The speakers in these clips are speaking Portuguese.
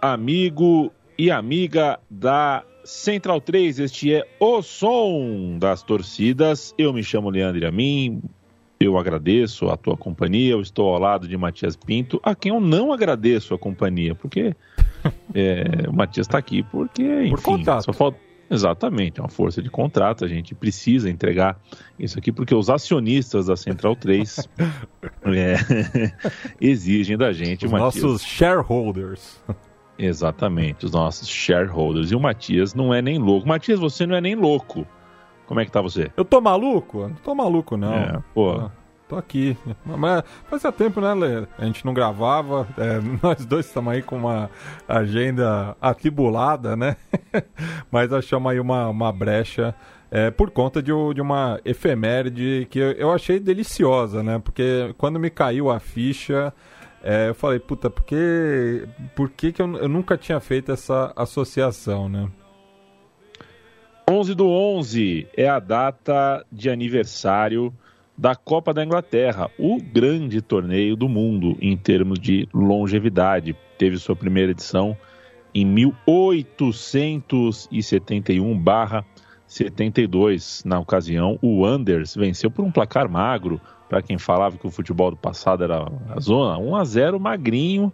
Amigo e amiga da Central 3. Este é o som das torcidas. Eu me chamo Leandro Amin. Eu agradeço a tua companhia. Eu estou ao lado de Matias Pinto, a quem eu não agradeço a companhia, porque é, o Matias está aqui porque, enfim, contrato. só falta. Exatamente, é uma força de contrato. A gente precisa entregar isso aqui porque os acionistas da Central 3 é, exigem da gente, Os Matias. nossos shareholders. Exatamente, os nossos shareholders. E o Matias não é nem louco. Matias, você não é nem louco. Como é que tá você? Eu tô maluco? Não tô maluco, não. É, pô. Ah, Tô aqui. Mas fazia tempo, né, Lê? A gente não gravava. é, nós dois estamos aí com uma agenda atribulada, né? Mas achamos aí uma, uma brecha é, por conta de, de uma efeméride que eu, eu achei deliciosa, né? Porque quando me caiu a ficha, é, eu falei, puta, por que, por que, que eu, eu nunca tinha feito essa associação, né? 11 do 11 é a data de aniversário da Copa da Inglaterra, o grande torneio do mundo em termos de longevidade. Teve sua primeira edição em 1871/72. Na ocasião, o Anders venceu por um placar magro. Para quem falava que o futebol do passado era a zona, 1 a 0 magrinho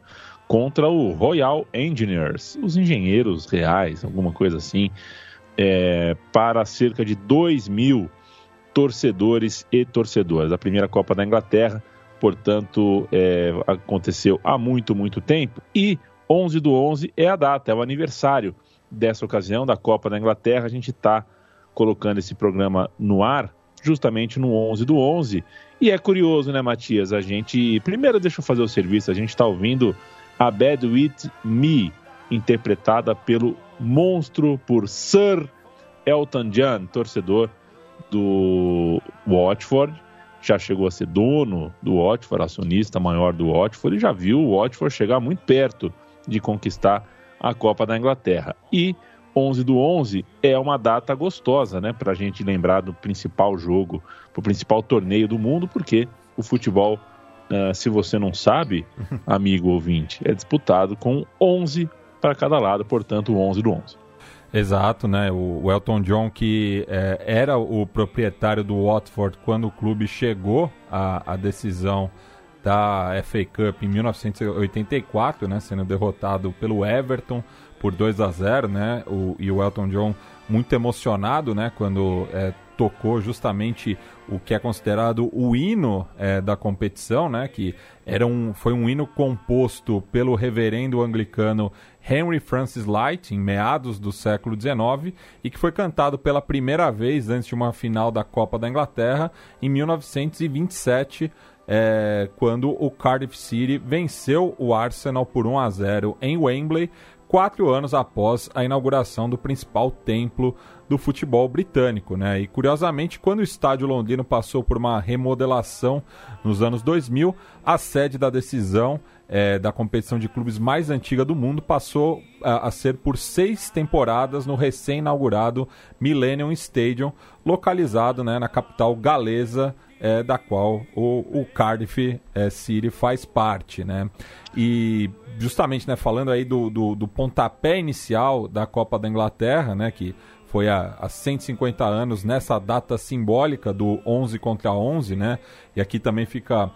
contra o Royal Engineers, os engenheiros reais, alguma coisa assim é, para cerca de 2 mil torcedores e torcedoras. A primeira Copa da Inglaterra, portanto, é, aconteceu há muito, muito tempo. E 11 do 11 é a data, é o aniversário dessa ocasião da Copa da Inglaterra. A gente está colocando esse programa no ar justamente no 11 do 11. E é curioso, né, Matias? A gente. Primeiro, deixa eu fazer o serviço. A gente está ouvindo a Bad With Me, interpretada pelo monstro por Sir Elton John, torcedor do Watford. Já chegou a ser dono do Watford, acionista maior do Watford, e já viu o Watford chegar muito perto de conquistar a Copa da Inglaterra. E 11 do 11 é uma data gostosa, né, para a gente lembrar do principal jogo, do principal torneio do mundo, porque o futebol, ah, se você não sabe, amigo ouvinte, é disputado com 11 para cada lado, portanto, o 11 do 11. Exato, né? O, o Elton John, que é, era o proprietário do Watford quando o clube chegou à, à decisão da FA Cup em 1984, né? Sendo derrotado pelo Everton por 2 a 0, né? O, e o Elton John muito emocionado, né? Quando é, tocou justamente o que é considerado o hino é, da competição, né? Que era um, foi um hino composto pelo reverendo anglicano Henry Francis Light em meados do século XIX e que foi cantado pela primeira vez antes de uma final da Copa da Inglaterra em 1927. é, quando o Cardiff City venceu o Arsenal por 1 a 0 em Wembley, quatro anos após a inauguração do principal templo do futebol britânico. Né? E curiosamente, quando o estádio londrino passou por uma remodelação nos anos 2000, a sede da decisão eh, da competição de clubes mais antiga do mundo passou a, a ser por seis temporadas no recém-inaugurado Millennium Stadium, localizado né, na capital galesa é, da qual o, o Cardiff é, City faz parte, né? E justamente, né, falando aí do, do, do pontapé inicial da Copa da Inglaterra, né, que foi há, há 150 anos nessa data simbólica do 11 contra 11, né? E aqui também fica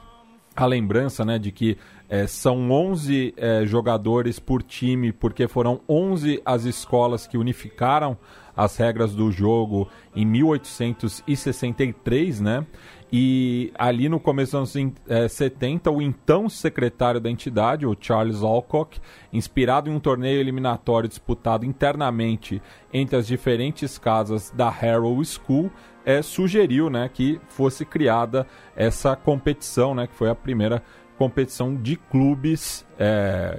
a lembrança né, de que é, são 11 é, jogadores por time, porque foram 11 as escolas que unificaram as regras do jogo em 1863, né? E ali no começo dos anos é, 70, o então secretário da entidade, o Charles Alcock, inspirado em um torneio eliminatório disputado internamente entre as diferentes casas da Harrow School, é, sugeriu né, que fosse criada essa competição, né, que foi a primeira competição de clubes é,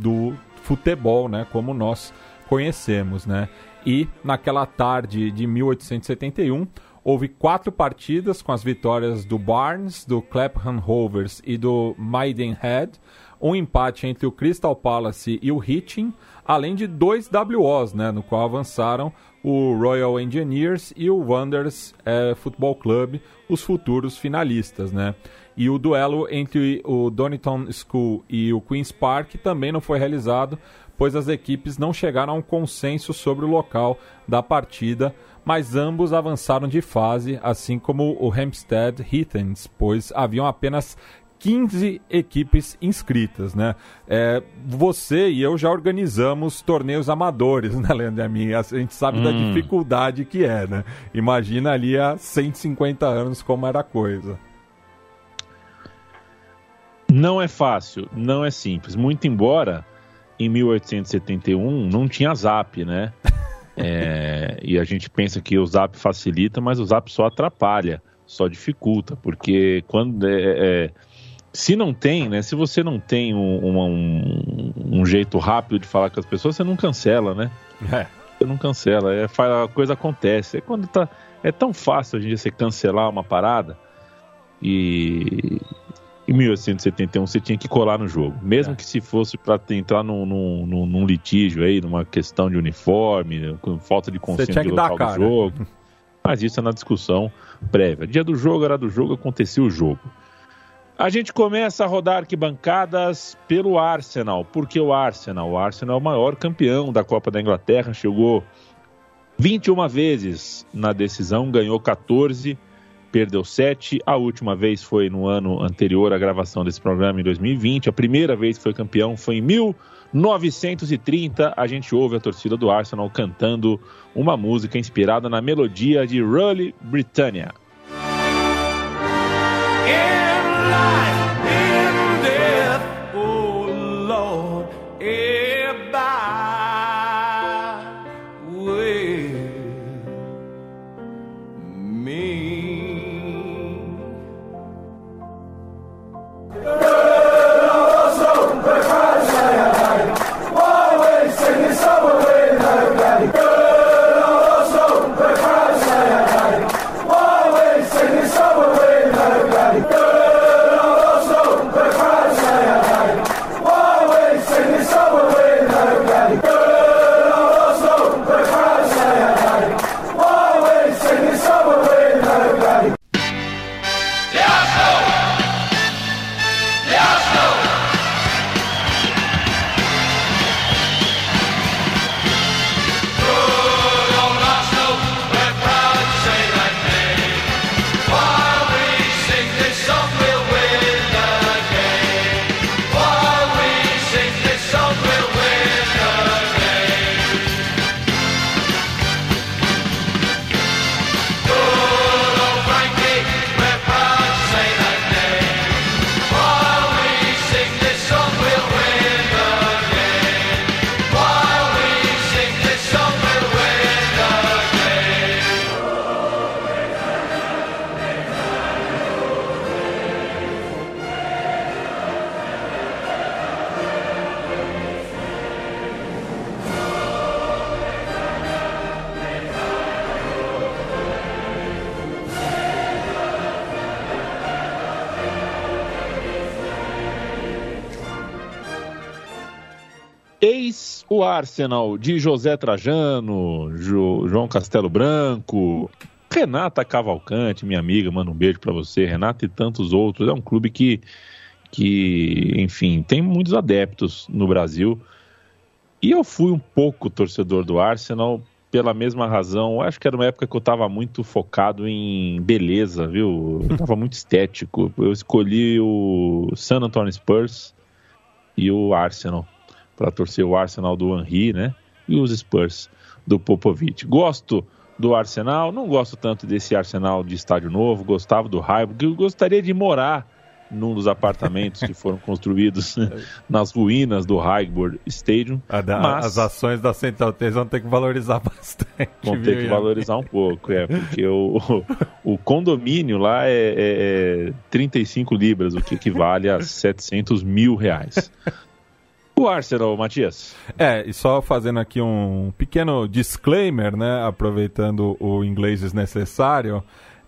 do futebol, né, como nós conhecemos. Né? E naquela tarde de 1871, houve quatro partidas com as vitórias do Barnes, do Clapham Rovers e do Maidenhead, um empate entre o Crystal Palace e o Hitchin, além de dois WOs, né, no qual avançaram o Royal Engineers e o Wanderers é, Football Club, os futuros finalistas, né? E o duelo entre o Donington School e o Queen's Park também não foi realizado, pois as equipes não chegaram a um consenso sobre o local da partida, mas ambos avançaram de fase, assim como o Hampstead Heathens, pois haviam apenas 15 equipes inscritas, né? É, você e eu já organizamos torneios amadores, né, Leandro? A, mim, a gente sabe hum. da dificuldade que é, né? Imagina ali há 150 anos como era a coisa. Não é fácil, não é simples. Muito embora em 1871 não tinha Zap, né? É, e a gente pensa que o Zap facilita, mas o Zap só atrapalha, só dificulta, porque quando é, é se não tem, né? Se você não tem um, um, um, jeito rápido de falar com as pessoas, você não cancela, né? É. Você não cancela, é, a coisa acontece. É quando tá. É tão fácil hoje em dia você cancelar uma parada e em 1871 você tinha que colar no jogo. Mesmo é. que se fosse para entrar num, num, num, litígio aí, numa questão de uniforme, com falta de consciência de local do jogo. Mas isso é na discussão prévia. Dia do jogo era do jogo, acontecia o jogo. A gente começa a rodar arquibancadas pelo Arsenal. porque o Arsenal? O Arsenal é o maior campeão da Copa da Inglaterra, chegou 21 vezes na decisão, ganhou 14, perdeu 7. A última vez foi no ano anterior à gravação desse programa, em 2020. A primeira vez que foi campeão foi em 1930. A gente ouve a torcida do Arsenal cantando uma música inspirada na melodia de Rally Britannia. Yeah! O Arsenal de José Trajano, jo, João Castelo Branco, Renata Cavalcante, minha amiga, manda um beijo para você, Renata e tantos outros. É um clube que, que, enfim, tem muitos adeptos no Brasil. E eu fui um pouco torcedor do Arsenal pela mesma razão. Acho que era uma época que eu estava muito focado em beleza, viu? Eu estava muito estético. Eu escolhi o San Antonio Spurs e o Arsenal para torcer o Arsenal do Henry, né? E os Spurs do Popovich. Gosto do Arsenal, não gosto tanto desse Arsenal de estádio novo, gostava do Highbury, gostaria de morar num dos apartamentos que foram construídos nas ruínas do Highbury Stadium. Da, mas... As ações da Central 3 vão ter que valorizar bastante. Vão ter que valorizar um pouco, é, porque o, o, o condomínio lá é, é, é 35 libras, o que equivale a 700 mil reais. O Arsenal, Matias. É, e só fazendo aqui um pequeno disclaimer, né, aproveitando o inglês desnecessário,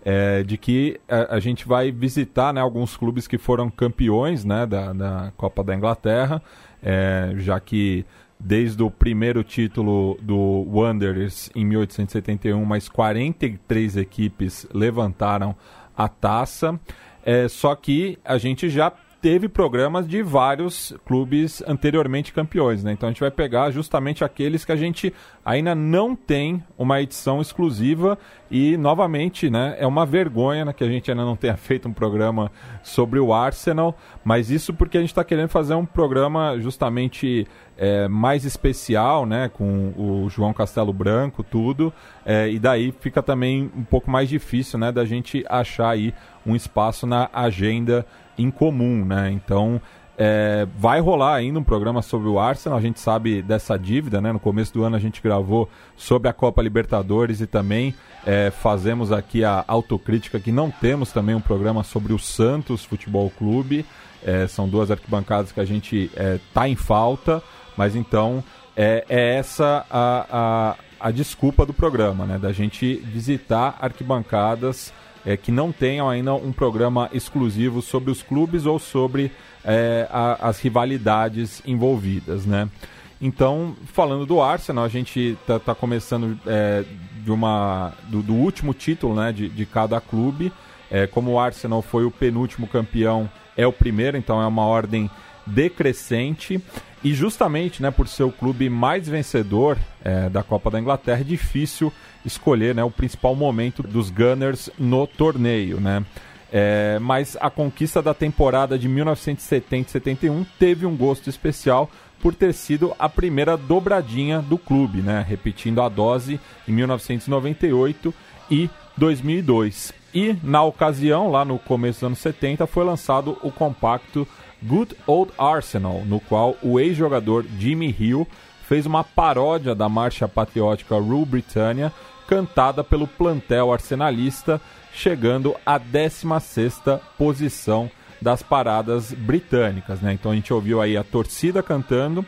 é, de que a, a, gente vai visitar né, alguns clubes que foram campeões né, da, da Copa da Inglaterra, é, já que desde o primeiro título do Wanderers em 1871, mais 43 equipes levantaram a taça. É, só que a gente já teve programas de vários clubes anteriormente campeões, né? Então a gente vai pegar justamente aqueles que a gente ainda não tem uma edição exclusiva e novamente, né, é uma vergonha né, que a gente ainda não tenha feito um programa sobre o Arsenal, mas isso porque a gente está querendo fazer um programa justamente é, mais especial, né, com o João Castelo Branco, tudo, é, e daí fica também um pouco mais difícil, né, da gente achar aí um espaço na agenda em comum, né? Então é, vai rolar ainda um programa sobre o Arsenal, a gente sabe dessa dívida, né? No começo do ano a gente gravou sobre a Copa Libertadores e também é, fazemos aqui a autocrítica que não temos também um programa sobre o Santos Futebol Clube. É, são duas arquibancadas que a gente é, tá em falta, mas então é, é essa a, a, a desculpa do programa, né? Da gente visitar arquibancadas é, que não tenham ainda um programa exclusivo sobre os clubes ou sobre é, a, as rivalidades envolvidas, né? Então, falando do Arsenal, a gente está tá começando é, de uma, do, do, último título né, de, de cada clube. É, como o Arsenal foi o penúltimo campeão, é o primeiro, então é uma ordem decrescente. E justamente né, por ser o clube mais vencedor é, da Copa da Inglaterra, é difícil escolher né, o principal momento dos Gunners no torneio. Né? É, mas a conquista da temporada de 1970-71 teve um gosto especial por ter sido a primeira dobradinha do clube, né? repetindo a dose em 1998 e 2002. E na ocasião, lá no começo dos anos 70, foi lançado o compacto Good Old Arsenal, no qual o ex-jogador Jimmy Hill fez uma paródia da marcha patriótica Rule Britannia, cantada pelo plantel arsenalista, chegando à 16ª posição das paradas britânicas. Né? Então a gente ouviu aí a torcida cantando,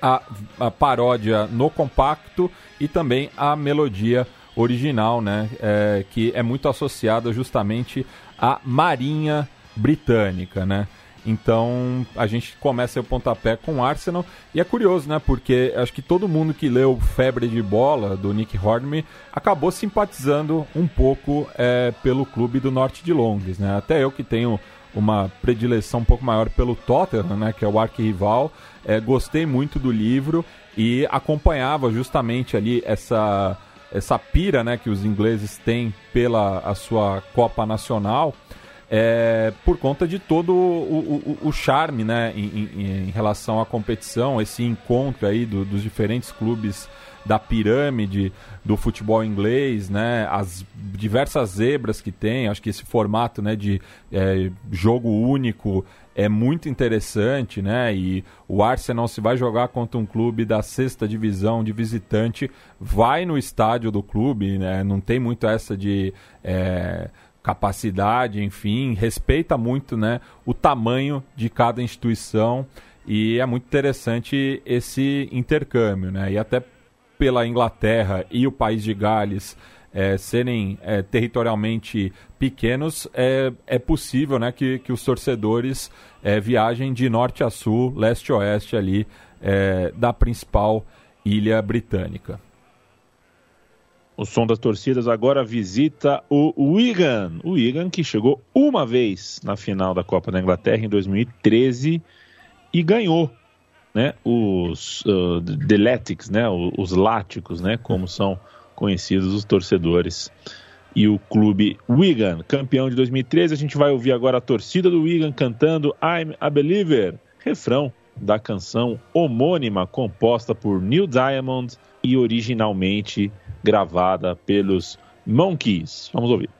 a, a paródia no compacto e também a melodia original, né? É, que é muito associada justamente à Marinha Britânica, né? Então a gente começa o pontapé com o Arsenal e é curioso, né? Porque acho que todo mundo que leu Febre de Bola do Nick Hornby acabou simpatizando um pouco é, pelo clube do Norte de Londres, né? Até eu que tenho uma predileção um pouco maior pelo Tottenham, né? Que é o arquirrival, é, gostei muito do livro e acompanhava justamente ali essa essa pira, né? Que os ingleses têm pela a sua Copa Nacional é, por conta de todo o, o, o charme né, em, em, em, relação à competição, esse encontro aí do, dos diferentes clubes da pirâmide do futebol inglês, né, as diversas zebras que tem, acho que esse formato né, de é, jogo único é muito interessante, né? E o Arsenal, se vai jogar contra um clube da sexta divisão de visitante, vai no estádio do clube, né? Não tem muito essa de. É, capacidade, enfim, respeita muito né, o tamanho de cada instituição e é muito interessante esse intercâmbio. Né? E até pela Inglaterra e o país de Gales é, serem é, territorialmente pequenos, é, é possível né, que, que os torcedores é, viajem de norte a sul, leste a oeste ali da principal ilha britânica. O som das torcidas agora visita o Wigan. O Wigan que chegou uma vez na final da Copa da Inglaterra em 2013 e ganhou né, os uh, Deletics, né, os Láticos, né, como são conhecidos os torcedores. E o clube Wigan, campeão de 2013. A gente vai ouvir agora a torcida do Wigan cantando I'm a Believer, refrão da canção homônima composta por Neil Diamond e originalmente gravada pelos Monkeys. Vamos ouvir.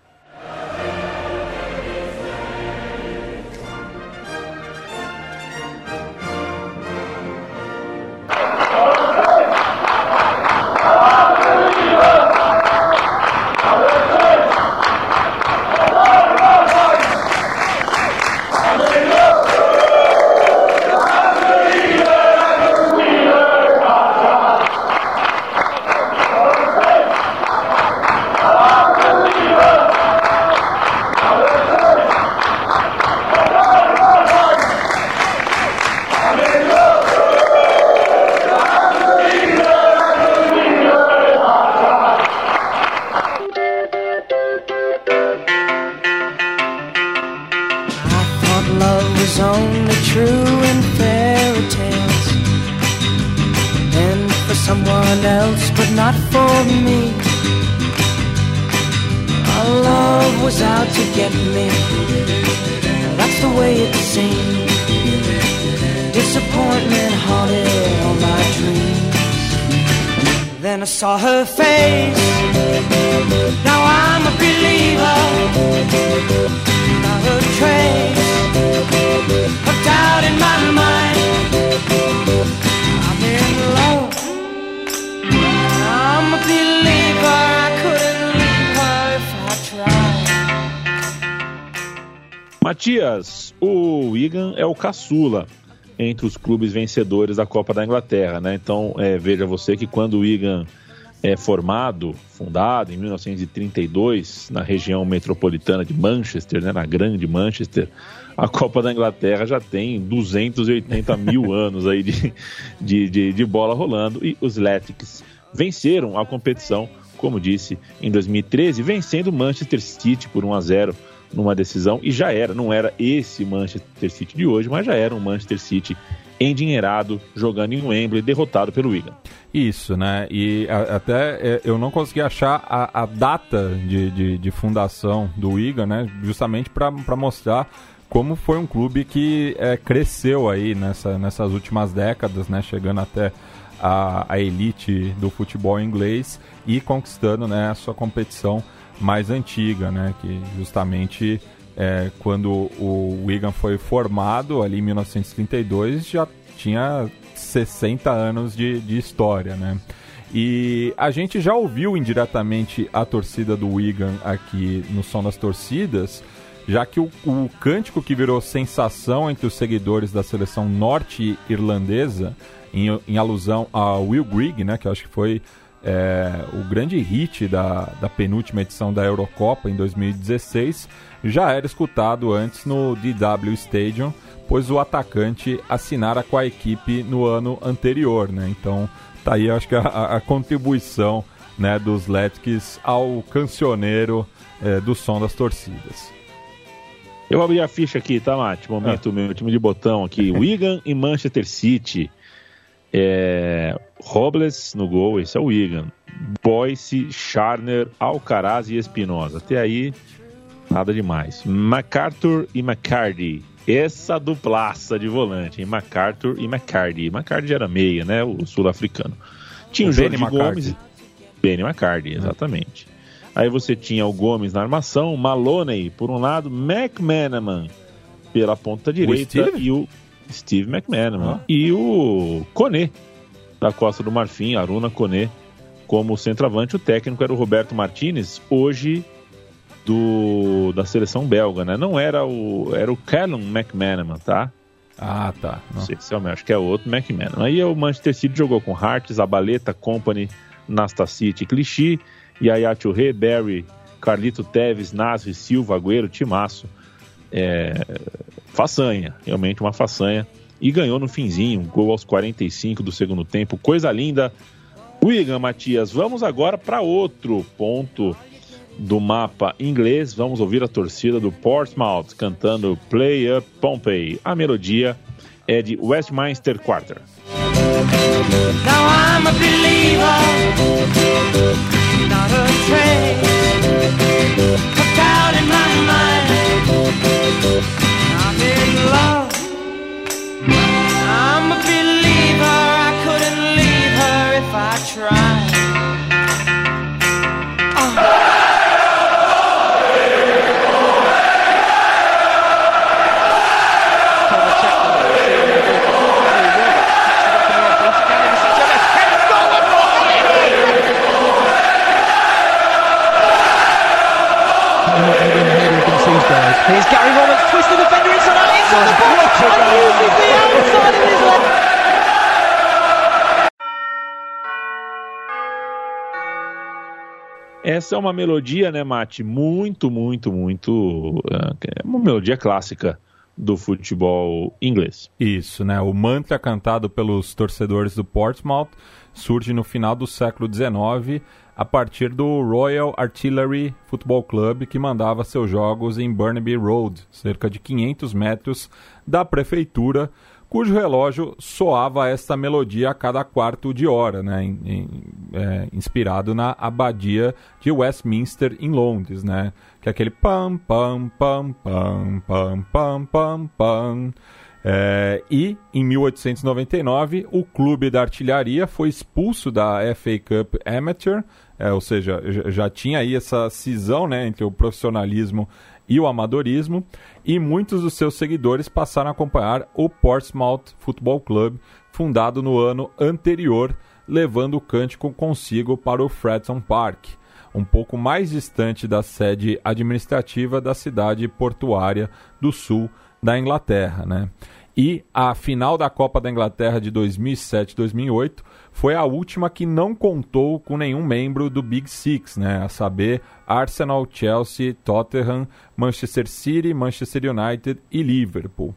Matias, o Wigan é o caçula entre os clubes vencedores da Copa da Inglaterra, né? Então, é, veja você que quando o Wigan é formado, fundado em 1932 na região metropolitana de Manchester, né, na grande Manchester, a Copa da Inglaterra já tem 280 mil anos aí de, de, de, de bola rolando e os Letics venceram a competição, como disse, em 2013, vencendo o Manchester City por 1 a 0 numa decisão. E já era, não era esse Manchester City de hoje, mas já era um Manchester City endinheirado, jogando em Wembley, derrotado pelo Wigan. Isso, né? E a, até é, eu não consegui achar a, a data de, de, de, fundação do Wigan, né? Justamente para mostrar como foi um clube que é, cresceu aí nessa, nessas últimas décadas, né? Chegando até a, a elite do futebol inglês e conquistando né, a sua competição mais antiga, né? Que justamente é, quando o Wigan foi formado ali em 1932 já tinha 60 anos de, de história, né? E a gente já ouviu indiretamente a torcida do Wigan aqui no Som das Torcidas, já que o, o cântico que virou sensação entre os seguidores da seleção norte-irlandesa, em, em, alusão a Will Grigg, né, que eu acho que foi é, o grande hit da, da penúltima edição da Eurocopa em 2016 já era escutado antes no DW Stadium, pois o atacante assinara com a equipe no ano anterior, né? Então tá aí acho que a, a contribuição né, dos Letics ao cancioneiro é, do som das torcidas. Eu abri a ficha aqui, tá, Mate? Momento ah. meu time de botão aqui. Wigan e Manchester City. É, Robles no gol, esse é o Wigan. Boyce, Charner, Alcaraz e Espinosa. Até aí, nada demais. MacArthur e McCarty. Essa duplaça de volante, hein? MacArthur e McCarty. McCarty era meia, né? O sul-africano. Tinha o, o Jorge Gomes. Benny McCarty, exatamente. Aí você tinha o Gomes na armação, Maloney por um lado, McManaman pela ponta direita o e o Steve McManaman. Ah. E o Kone da Costa do Marfim, Aruna Kone, como centroavante. O técnico era o Roberto Martinez, hoje do da seleção belga, né? Não era o era o Callum McManaman, tá? Ah, tá. Não, sei se é o acho que é outro McManaman. Aí o Manchester City jogou com Hart, Zabaleta, Company, Nastacity, Clichy, Yaya Touré, Barry, Carlito Teves, Nasri, Silva, Agüero, Timaço. É, façanha, realmente uma façanha e ganhou no finzinho, gol aos 45 do segundo tempo, coisa linda. Wigan Matias, vamos agora para outro ponto do mapa inglês. Vamos ouvir a torcida do Portsmouth cantando Play Up Pompey. A melodia é de Westminster Quarter. Now I'm a believer, not a trace of doubt in my mind. I'm in love. Essa é uma melodia, né, Mate? Muito, muito, muito. É uma melodia clássica do futebol inglês. Isso, né? O mantra cantado pelos torcedores do Portsmouth surge no final do século XIX a partir do Royal Artillery Football Club, que mandava seus jogos em Burnaby Road, cerca de 500 metros da prefeitura, cujo relógio soava esta melodia a cada quarto de hora, né, em, em, é, inspirado na abadia de Westminster em Londres, né, que é aquele pam pam pam pam pam pam pam pam. É, e em 1899 o clube da artilharia foi expulso da FA Cup Amateur, é, ou seja, já tinha aí essa cisão né, entre o profissionalismo e o amadorismo, e muitos dos seus seguidores passaram a acompanhar o Portsmouth Football Club, fundado no ano anterior, levando o cântico consigo para o Fredson Park, um pouco mais distante da sede administrativa da cidade portuária do sul da Inglaterra. Né? E a final da Copa da Inglaterra de 2007-2008 foi a última que não contou com nenhum membro do Big Six, né? a saber, Arsenal, Chelsea, Tottenham, Manchester City, Manchester United e Liverpool.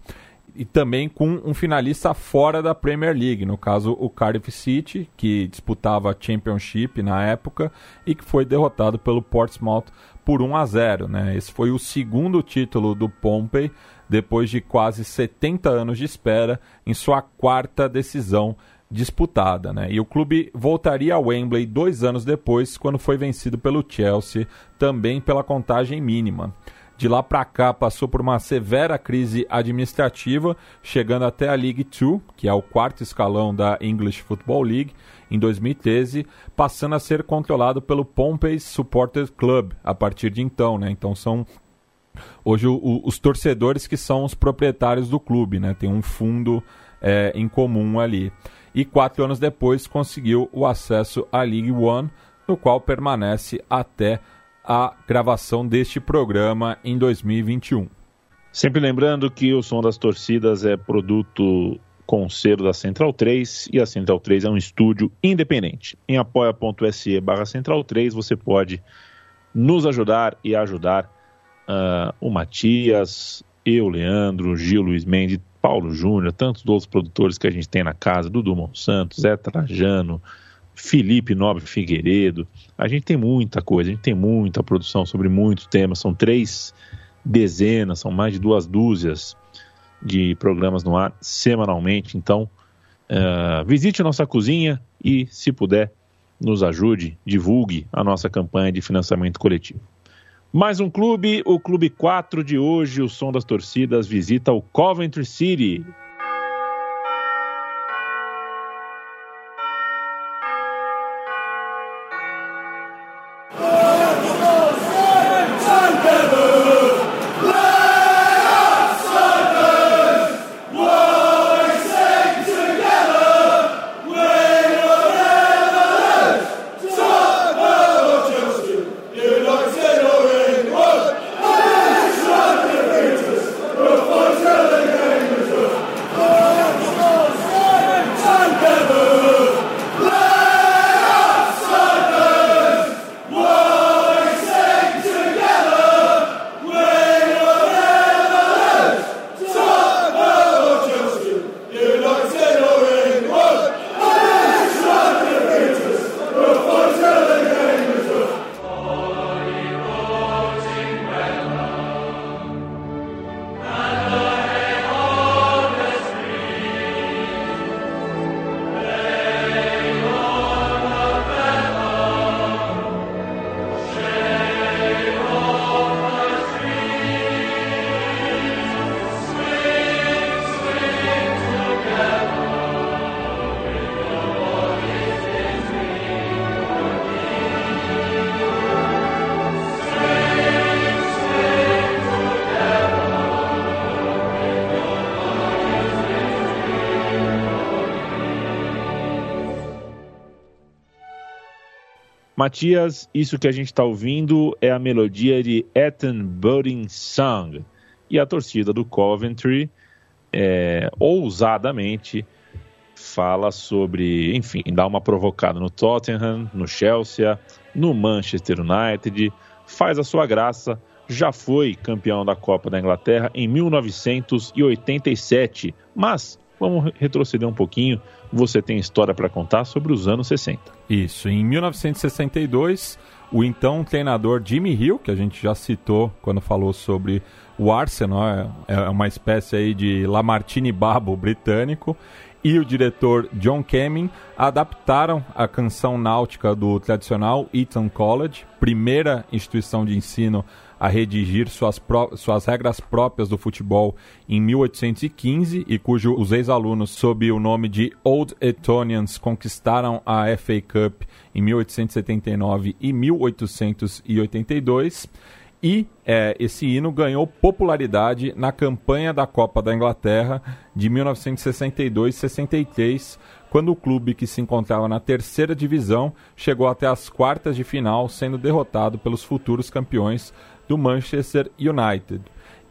E também com um finalista fora da Premier League, no caso o Cardiff City, que disputava a Championship na época e que foi derrotado pelo Portsmouth por 1 a 0. Né? Esse foi o segundo título do Pompey depois de quase 70 anos de espera em sua quarta decisão disputada. Né? E o clube voltaria ao Wembley dois anos depois, quando foi vencido pelo Chelsea, também pela contagem mínima. De lá para cá passou por uma severa crise administrativa, chegando até a League Two, que é o quarto escalão da English Football League, em 2013, passando a ser controlado pelo Pompey Supporters Club a partir de então. Né? Então são hoje o, o, os torcedores que são os proprietários do clube, né? Tem um fundo é, em comum ali. E quatro anos depois conseguiu o acesso à League One, no qual permanece até a gravação deste programa em 2021. Sempre lembrando que o Som das Torcidas é produto com selo da Central 3 e a Central 3 é um estúdio independente. Em apoia.se barra Central 3 você pode nos ajudar e ajudar uh, o Matias, eu, Leandro, Gil, Luiz Mendes, Paulo Júnior, tantos outros produtores que a gente tem na casa, Dudu Monsanto, Zé Trajano, Felipe Nobre Figueiredo. A gente tem muita coisa, a gente tem muita produção sobre muitos temas. São três dezenas, são mais de duas dúzias de programas no ar semanalmente. Então, uh, visite nossa cozinha e, se puder, nos ajude, divulgue a nossa campanha de financiamento coletivo. Mais um clube, o Clube 4 de hoje, o som das torcidas visita o Coventry City. Matias, isso que a gente está ouvindo é a melodia de Ethan Budding Song. E a torcida do Coventry, é, ousadamente, fala sobre, enfim, dá uma provocada no Tottenham, no Chelsea, no Manchester United, faz a sua graça, já foi campeão da Copa da Inglaterra em 1987, mas vamos retroceder um pouquinho. Você tem história para contar sobre os anos 60. Isso, em 1962, o então treinador Jimmy Hill, que a gente já citou quando falou sobre o Arsenal, é, é uma espécie aí de Lamartine Babo britânico, e o diretor John Camming adaptaram a canção náutica do tradicional Eton College, primeira instituição de ensino a redigir suas, suas regras próprias do futebol em 1815 e cujo os ex-alunos, sob o nome de Old Etonians, conquistaram a FA Cup em 1879 e 1882. E é, esse hino ganhou popularidade na campanha da Copa da Inglaterra de 1962-63, quando o clube que se encontrava na terceira divisão chegou até as quartas de final, sendo derrotado pelos futuros campeões do Manchester United.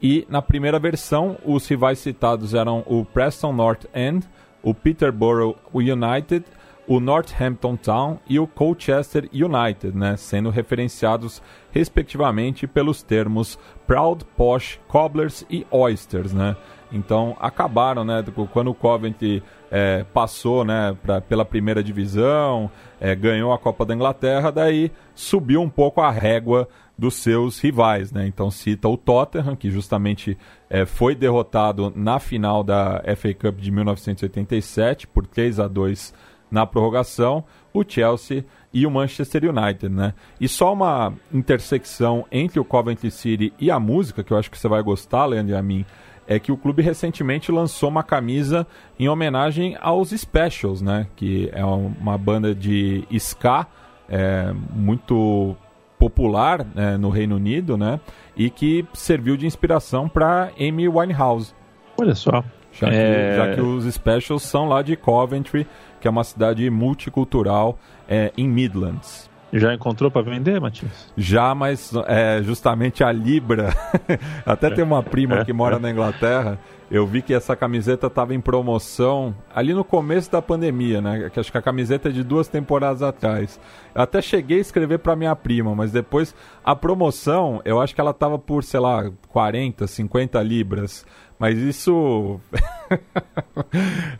E na primeira versão, os rivais citados eram o Preston North End, o Peterborough United o Northampton Town e o Colchester United, né, sendo referenciados respectivamente pelos termos Proud, Posh, Cobblers e Oysters, né. Então acabaram, né, quando o Coventry é, passou, né, pra, pela primeira divisão, é, ganhou a Copa da Inglaterra, daí subiu um pouco a régua dos seus rivais, né? Então cita o Tottenham, que justamente é, foi derrotado na final da FA Cup de 1987 por 3 a 2 na prorrogação, o Chelsea e o Manchester United, né? E só uma intersecção entre o Coventry City e a música, que eu acho que você vai gostar, Leandro e a mim, é que o clube recentemente lançou uma camisa em homenagem aos Specials, né? Que é uma banda de ska é, muito popular né, no Reino Unido, né? E que serviu de inspiração para Amy Winehouse. Olha só. Já, é... que, já que os Specials são lá de Coventry que é uma cidade multicultural é, em Midlands. Já encontrou para vender, Matias? Já, mas é, justamente a Libra. Até tem uma prima que mora na Inglaterra. Eu vi que essa camiseta estava em promoção ali no começo da pandemia, né? Que acho que a camiseta é de duas temporadas atrás. Eu até cheguei a escrever para minha prima, mas depois a promoção, eu acho que ela estava por, sei lá, 40, 50 libras. Mas isso.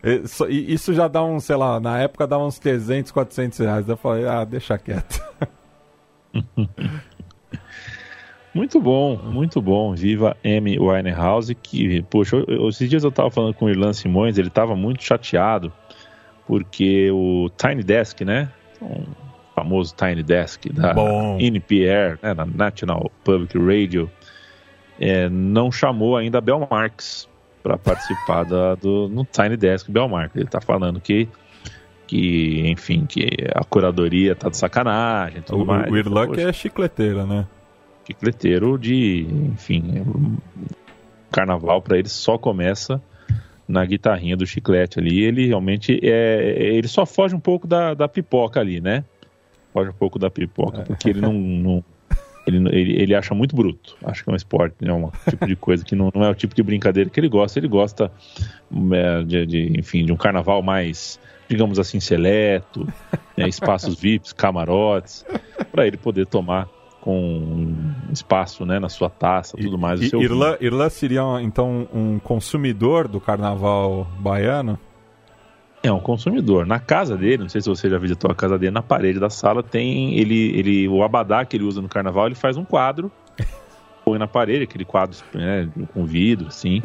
isso já dá um, sei lá, na época dá uns 300, 400 reais. Eu falei, ah, deixa quieto. Muito bom, muito bom. Viva M. Winehouse, que, poxa, eu, esses dias eu tava falando com o Irlan Simões, ele tava muito chateado, porque o Tiny Desk, né? O famoso Tiny Desk da bom. NPR, né, da National Public Radio, é, não chamou ainda a Bel Marx para participar da, do, no Tiny Desk Bel Marx. Ele está falando que, que, enfim, que a curadoria tá de sacanagem tudo o, mais. O Irluck é chicleteiro, né? Chicleteiro de, enfim, carnaval para ele só começa na guitarrinha do chiclete ali. Ele realmente é, ele só foge um pouco da, da pipoca ali, né? Foge um pouco da pipoca, porque ele não, não ele, ele, ele, acha muito bruto. Acho que é um esporte, é um tipo de coisa que não, não, é o tipo de brincadeira que ele gosta. Ele gosta, é, de, de, enfim, de um carnaval mais, digamos assim, seleto, né, espaços VIPs, camarotes, para ele poder tomar com espaço né, na sua taça, tudo mais. E, Irlã, Irlã seria então um consumidor do carnaval baiano? É um consumidor. Na casa dele, não sei se você já visitou a casa dele, na parede da sala tem ele, ele o abadá que ele usa no carnaval, ele faz um quadro, põe na parede, aquele quadro né, com vidro, assim,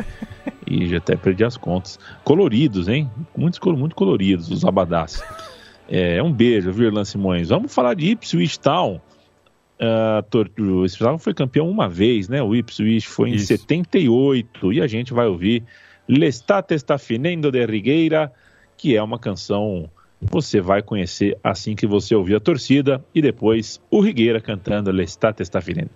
e já até perdi as contas. Coloridos, hein? Muitos, muito coloridos, os abadás. É, um beijo, Virlan Simões. Vamos falar de Ipswich Town. Uh, o Ipswich Town foi campeão uma vez, né? O Ipswich foi em Isso. 78 e a gente vai ouvir L'estate está finendo de Rigueira que é uma canção você vai conhecer assim que você ouvir a torcida e depois o Rigueira cantando L'estate está finendo.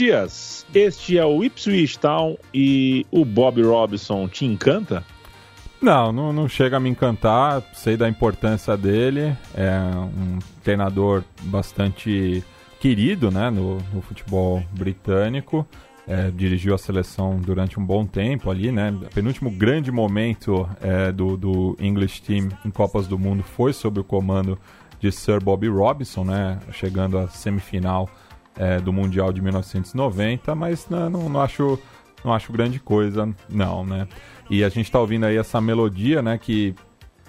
Matias, este é o Ipswich Town e o Bob Robson te encanta? Não, não, não chega a me encantar. Sei da importância dele. É um treinador bastante querido né, no, no futebol britânico. É, dirigiu a seleção durante um bom tempo ali, né? Penúltimo grande momento é, do, do English Team em Copas do Mundo foi sob o comando de Sir Bobby Robson, né? Chegando à semifinal é, do Mundial de 1990, mas né, não, não acho não acho grande coisa, não, né? E a gente está ouvindo aí essa melodia, né, que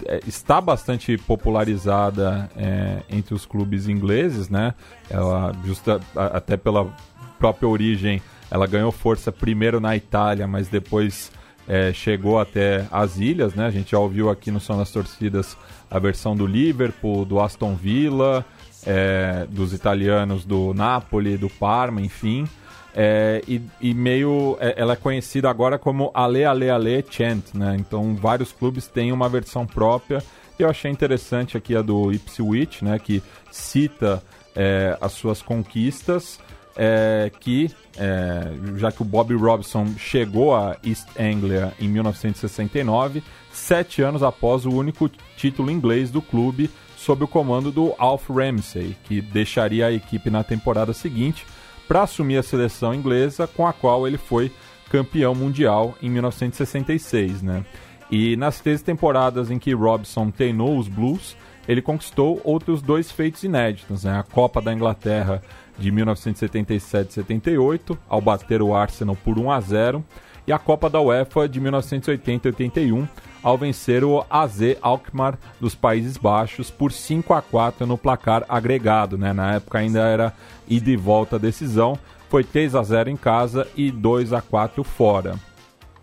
é, está bastante popularizada é, entre os clubes ingleses, né? Ela, justa, até pela própria origem, ela ganhou força primeiro na Itália, mas depois é, chegou até as ilhas, né? A gente já ouviu aqui no Som das Torcidas a versão do Liverpool, do Aston Villa, é, dos italianos do Napoli, do Parma, enfim. É, e, e meio. é, ela é conhecida agora como Ale Ale Ale Chant, né? Então vários clubes têm uma versão própria. Eu achei interessante aqui a do Ipswich, né? Que cita é, as suas conquistas. é, que é, já que o Bobby Robson chegou a East Anglia em 1969, sete anos após o único título inglês do clube, sob o comando do Alf Ramsey, que deixaria a equipe na temporada seguinte para assumir a seleção inglesa, com a qual ele foi campeão mundial em 1966, né? E nas três temporadas em que Robson treinou os Blues, ele conquistou outros dois feitos inéditos, né? A Copa da Inglaterra de 1977-78, ao bater o Arsenal por 1 a 0, e a Copa da UEFA de 1980-81, ao vencer o AZ Alkmaar dos Países Baixos por 5 a 4 no placar agregado, né? Na época ainda era ida e volta a decisão, foi 3 a 0 em casa e 2 a 4 fora.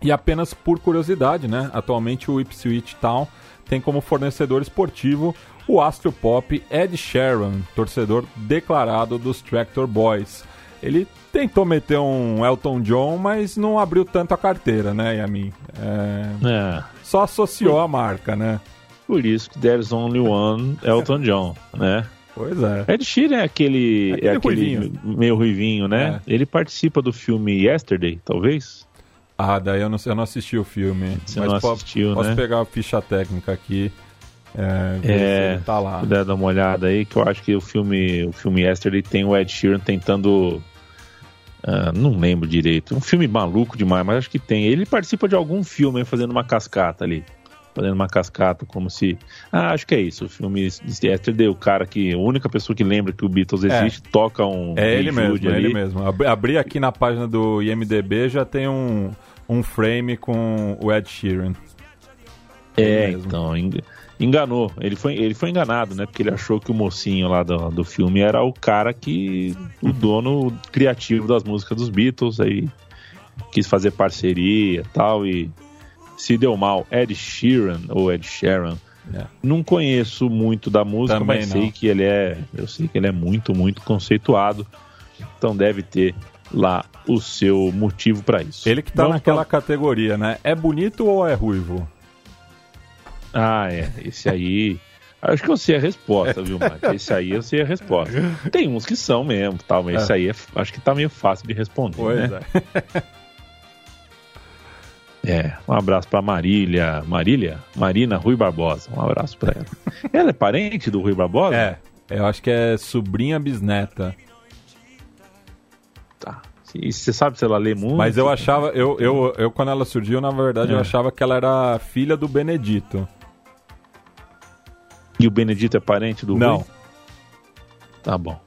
E apenas por curiosidade, né? Atualmente o Ipswich Town tem como fornecedor esportivo o astro pop Ed Sheeran, torcedor declarado dos Tractor Boys. Ele tentou meter um Elton John, mas não abriu tanto a carteira, né, Yamin? É, É. só associou a marca, né? Por isso que There's Only One Elton John, né? Pois é. Ed Sheeran é aquele, Aquele é aquele ruivinho. meio ruivinho, né? Ele participa do filme Yesterday, talvez? Ah, daí eu não, eu não assisti o filme. Você mas não po- assistiu, posso né? pegar a ficha técnica aqui. É, É, tá lá. Puder dar uma olhada aí, que eu acho que o filme, o filme Yesterday tem o Ed Sheeran tentando. Ah, não lembro direito. Um filme maluco demais, mas acho que tem. Ele participa de algum filme fazendo uma cascata ali. Fazendo uma cascata, como se. Ah, acho que é isso. O filme Yesterday, o cara que. A única pessoa que lembra que o Beatles É. existe, toca um. É ele mesmo, é ali. ele mesmo. Ab- Abri aqui na página do IMDB já tem um, um frame com o Ed Sheeran. É, então, enganou. Ele foi, ele foi enganado, né? Porque ele achou que o mocinho lá do, do filme era o cara que. o dono criativo das músicas dos Beatles, aí quis fazer parceria e tal, e se deu mal. Ed Sheeran, ou Ed Sheeran. É. Não conheço muito da música, Também mas não. sei que ele é. Eu sei que ele é muito, muito conceituado. Então deve ter lá o seu motivo pra isso. Ele que tá Vamos naquela categoria, né? É bonito ou é ruivo? Ah, é. Esse aí. Acho que eu sei a resposta, viu, Mike? Esse aí eu sei a resposta. Tem uns que são mesmo, tal, mas É. esse aí é- acho que tá meio fácil de responder, né? é. É. Um abraço pra Marília. Marília? Marina Rui Barbosa. Um abraço pra ela. ela é parente do Rui Barbosa? É, eu acho que é sobrinha bisneta. Tá. E você sabe se ela lê muito? Mas eu achava, eu, eu, eu quando ela surgiu, na verdade, eu É. achava que ela era filha do Benedito. E o Benedito é parente do Não. Rui? Tá bom.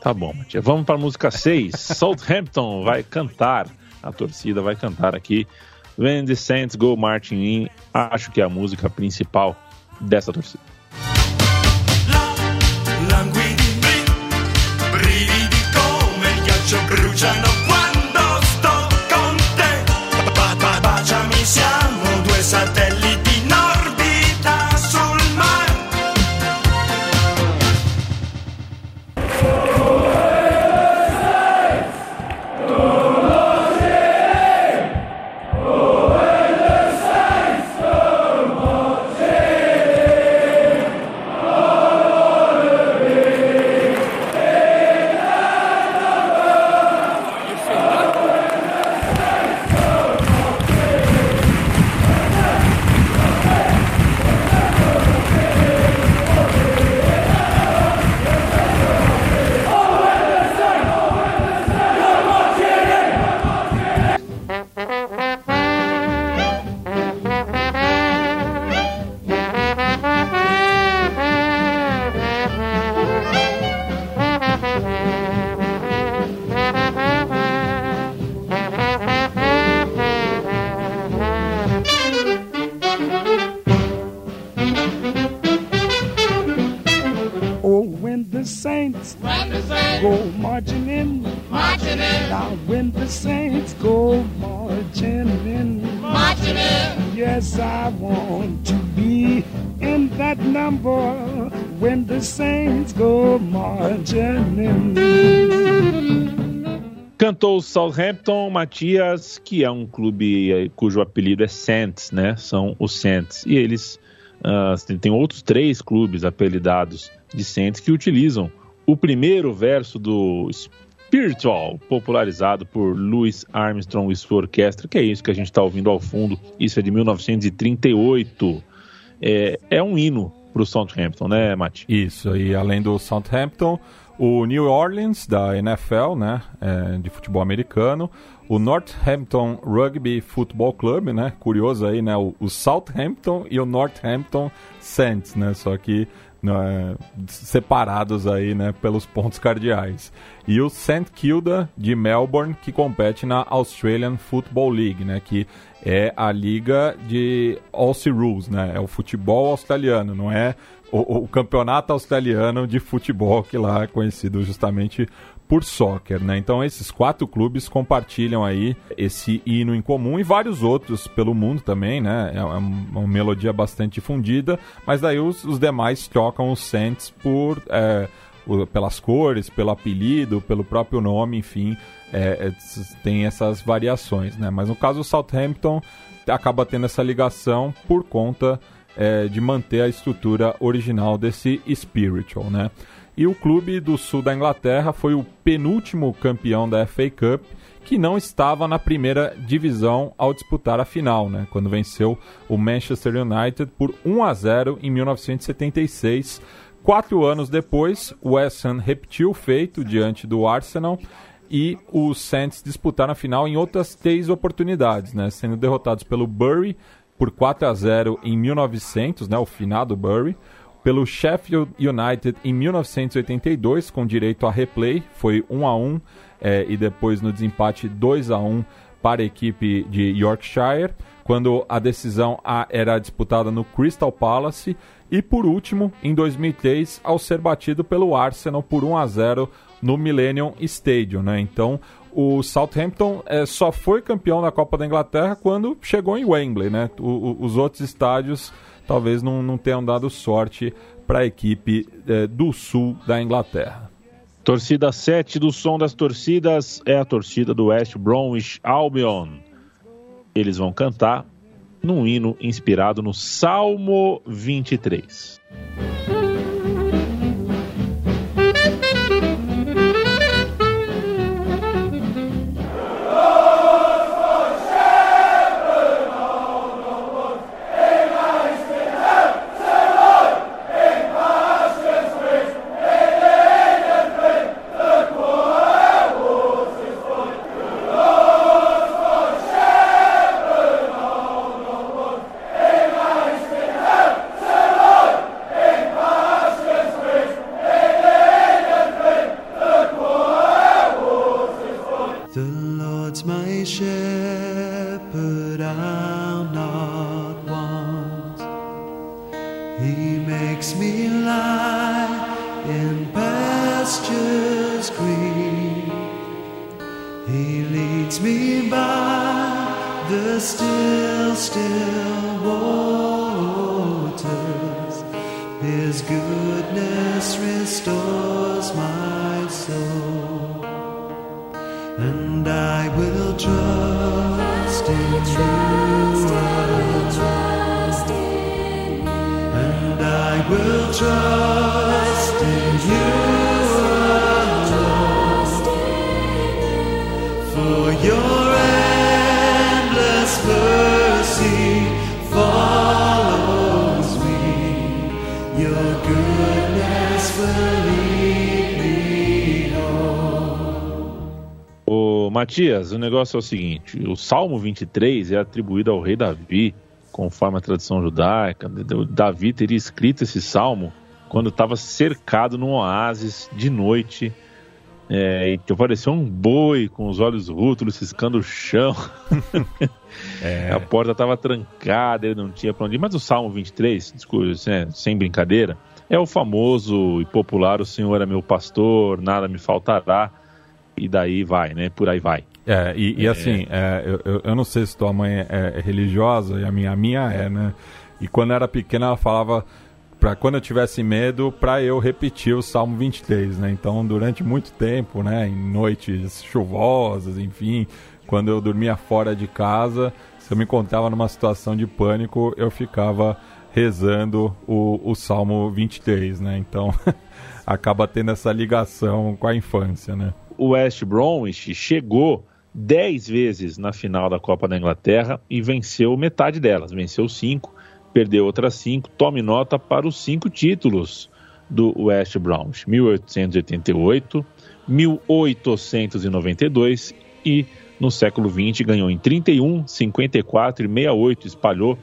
Tá bom, Matias. Vamos para a música 6. Southampton vai cantar. A torcida vai cantar aqui. When the Saints Go Marching In. Acho que é a música principal dessa torcida. Go marching in, marching in. Now when the saints go marching in, marching in. Yes, I want to be in that number when the saints go marching in. Cantou o Southampton, Matias, que é um clube eh, cujo apelido é Saints, né? São os Saints. E eles ah, tem, tem outros três clubes apelidados de Saints que utilizam o primeiro verso do Spiritual, popularizado por Louis Armstrong e sua orquestra, que é isso que a gente está ouvindo ao fundo. Isso é de 1938. É, é um hino para o Southampton, né, Mati? Isso, e além do Southampton, o New Orleans, da NFL, né, é, de futebol americano, o Northampton Rugby Football Club, né, curioso aí, né, o, o Southampton e o Northampton Saints, né, só que né, separados aí, né, pelos pontos cardeais. E o St Kilda de Melbourne, que compete na Australian Football League, né, que é a liga de Aussie Rules, né, é o futebol australiano, não é o, o campeonato australiano de futebol, que lá é conhecido justamente por soccer, né? Então esses quatro clubes compartilham aí esse hino em comum e vários outros pelo mundo também, né? É uma, uma melodia bastante difundida, mas daí os, os demais trocam os Saints por é, pelas cores, pelo apelido, pelo próprio nome, enfim, é, é, tem essas variações, né? Mas no caso o Southampton acaba tendo essa ligação por conta é, de manter a estrutura original desse Spiritual, né? E o clube do sul da Inglaterra foi o penúltimo campeão da FA Cup que não estava na primeira divisão ao disputar a final, né? Quando venceu o Manchester United por 1 a 0 em 1976. Quatro anos depois, o West Ham repetiu o feito diante do Arsenal e os Saints disputaram a final em outras três oportunidades, né? Sendo derrotados pelo Bury por 4 a 0 em 1900, né? O finado Bury pelo Sheffield United em 1982, com direito a replay, foi 1 a 1 eh, e depois no desempate 2 a 1 para a equipe de Yorkshire, quando a decisão a- era disputada no Crystal Palace, e por último, em 2003, ao ser batido pelo Arsenal por 1 a 0 no Millennium Stadium, né? Então, o Southampton eh, só foi campeão da Copa da Inglaterra quando chegou em Wembley, né? O- o- os outros estádios talvez não, não tenham dado sorte para a equipe eh, do sul da Inglaterra. Torcida 7 do som das torcidas é a torcida do West Bromwich Albion. Eles vão cantar num hino inspirado no Salmo 23. Matias, o negócio é o seguinte: o Salmo 23 é atribuído ao rei Davi, conforme a tradição judaica. Davi teria escrito esse salmo quando estava cercado num oásis de noite. É, e que apareceu um boi com os olhos rútulos ciscando o chão. A porta estava trancada, ele não tinha para onde ir. Mas o Salmo 23, desculpa, sem- sem brincadeira, é o famoso e popular: O Senhor é meu pastor, nada me faltará. E daí vai, né? Por aí vai. É, e, e assim, é, eu, eu, não sei se tua mãe é, é religiosa, e a minha, a minha é, né? E quando era pequena, ela falava para quando eu tivesse medo, para eu repetir o Salmo 23, né? Então, durante muito tempo, né, em noites chuvosas, enfim, quando eu dormia fora de casa, se eu me encontrava numa situação de pânico, eu ficava rezando o, o Salmo 23, né? Então, acaba tendo essa ligação com a infância, né? O West Bromwich chegou 10 vezes na final da Copa da Inglaterra e venceu metade delas. Venceu 5, perdeu outras 5. Tome nota para os cinco títulos do West Bromwich: 1888, 1892 e no século 20 ganhou em 31, 54 e 68. Espalhou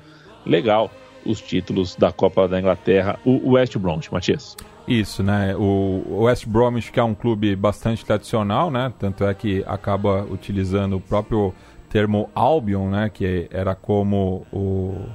legal os títulos da Copa da Inglaterra, o West Bromwich, Matias. Isso, né? O West Bromwich, que é um clube bastante tradicional, né? Tanto é que acaba utilizando o próprio termo Albion, né? Que era como o,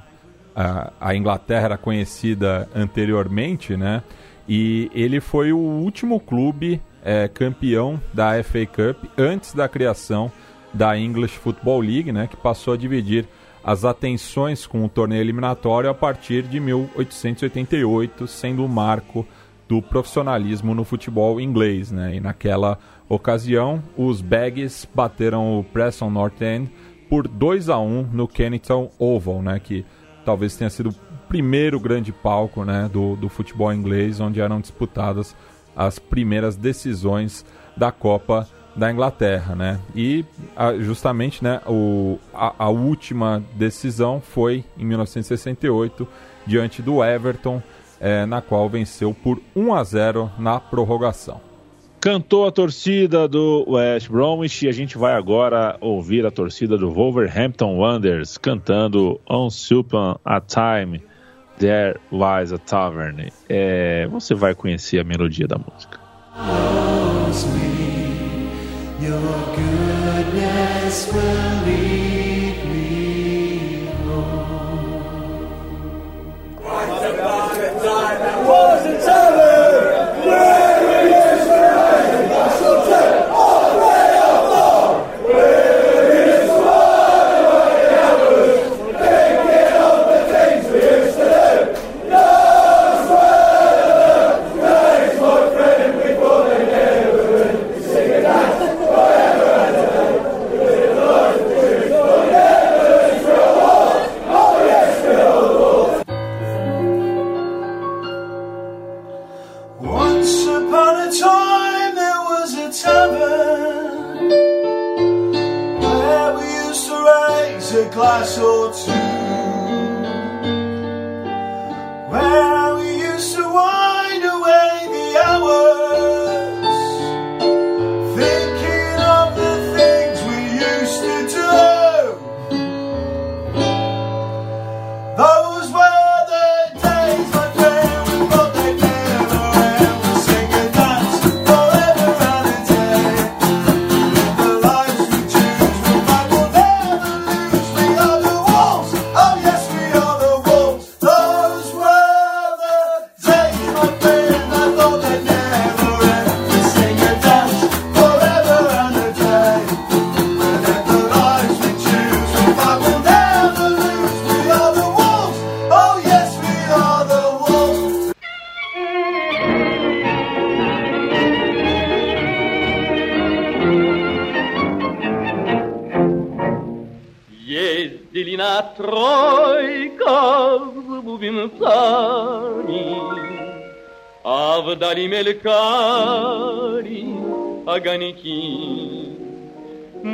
a, a Inglaterra era conhecida anteriormente, né? E ele foi o último clube é, campeão da FA Cup antes da criação da English Football League, né? Que passou a dividir as atenções com o torneio eliminatório a partir de 1888, sendo o marco do profissionalismo no futebol inglês, né? E naquela ocasião, os Baggies bateram o Preston North End por 2 a 1 no Kennington Oval, né? Que talvez tenha sido o primeiro grande palco, né? Do, do futebol inglês, onde eram disputadas as primeiras decisões da Copa da Inglaterra, né? E justamente, né? O, a, a última decisão foi em 1968 diante do Everton é, na qual venceu por 1 a 0 na prorrogação. Cantou a torcida do West Bromwich e a gente vai agora ouvir a torcida do Wolverhampton Wanderers cantando On Upon a Time There Was a Tavern. É, você vai conhecer a melodia da música. Your goodness will lead that was a terror!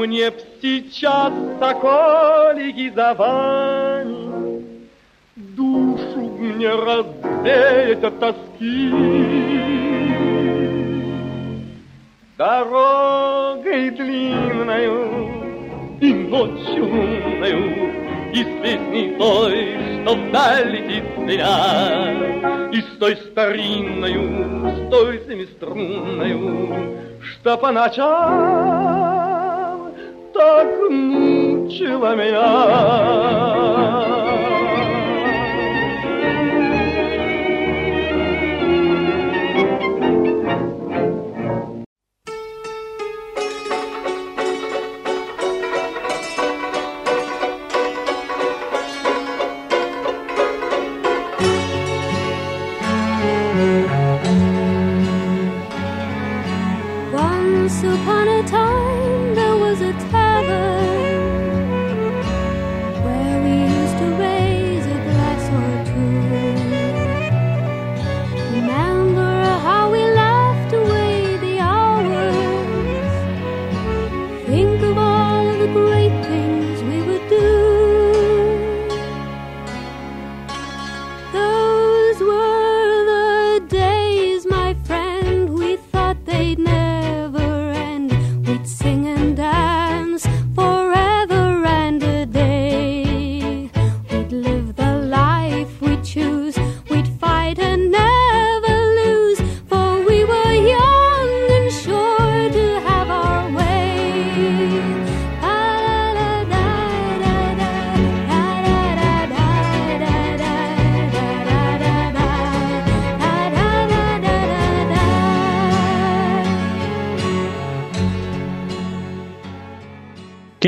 Мне псичатся колики за вами, Душу мне развеять от тоски. Дорогой длинною и ночью лунною, И с песней той, что вдаль летит меня, И с той старинною, с той семиструнною, Что по ночам так мучила меня.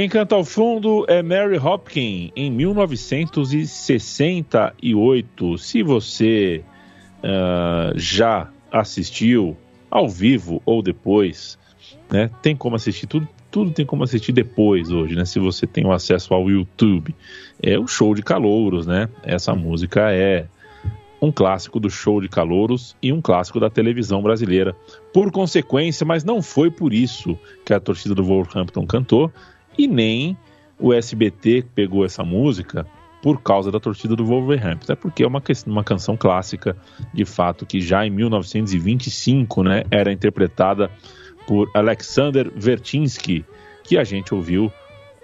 Quem canta ao fundo é Mary Hopkins, em 1968. Se você ah, já assistiu ao vivo ou depois, né, tem como assistir tudo. Tudo tem como assistir depois hoje, né? Se você tem o acesso ao YouTube. É o show de calouros, né? Essa música é um clássico do show de calouros e um clássico da televisão brasileira. Por consequência, mas não foi por isso que a torcida do Wolverhampton cantou e nem o SBT pegou essa música por causa da torcida do Wolverhampton. É porque é uma, que- uma canção clássica, de fato, que já em 1925 né, era interpretada por Alexander Vertinsky, que a gente ouviu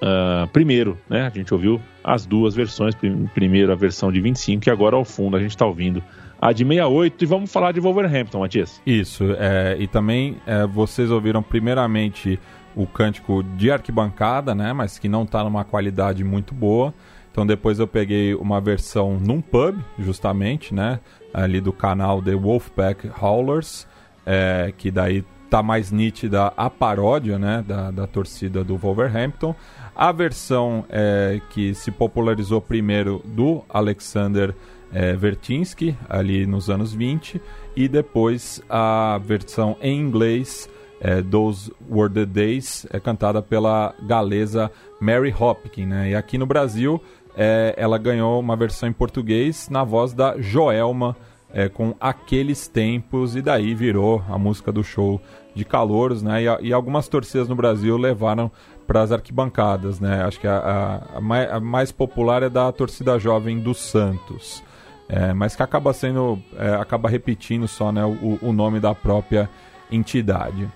ah, primeiro, né? A gente ouviu as duas versões, prim- primeiro a versão de 25 e agora ao fundo a gente está ouvindo a de 68 e vamos falar de Wolverhampton, Matias. Isso, é, e também é, vocês ouviram primeiramente o cântico de arquibancada, né, mas que não está numa qualidade muito boa. Então depois eu peguei uma versão num pub, justamente, né, ali do canal The Wolfpack Howlers, é, que daí tá mais nítida a paródia, né, da, da torcida do Wolverhampton. A versão é, que se popularizou primeiro do Alexander é, Vertinsky, ali nos anos 20, e depois a versão em inglês, é, Those Were the Days, é cantada pela galesa Mary Hopkins. Né? E aqui no Brasil, é, ela ganhou uma versão em português na voz da Joelma, é, com Aqueles Tempos, e daí virou a música do show de calouros, né? E, e algumas torcidas no Brasil levaram para as arquibancadas, né? Acho que a, a- a mai- a mais popular é da torcida jovem do Santos, é, mas que acaba sendo, é, acaba repetindo só né, o, o nome da própria entidade.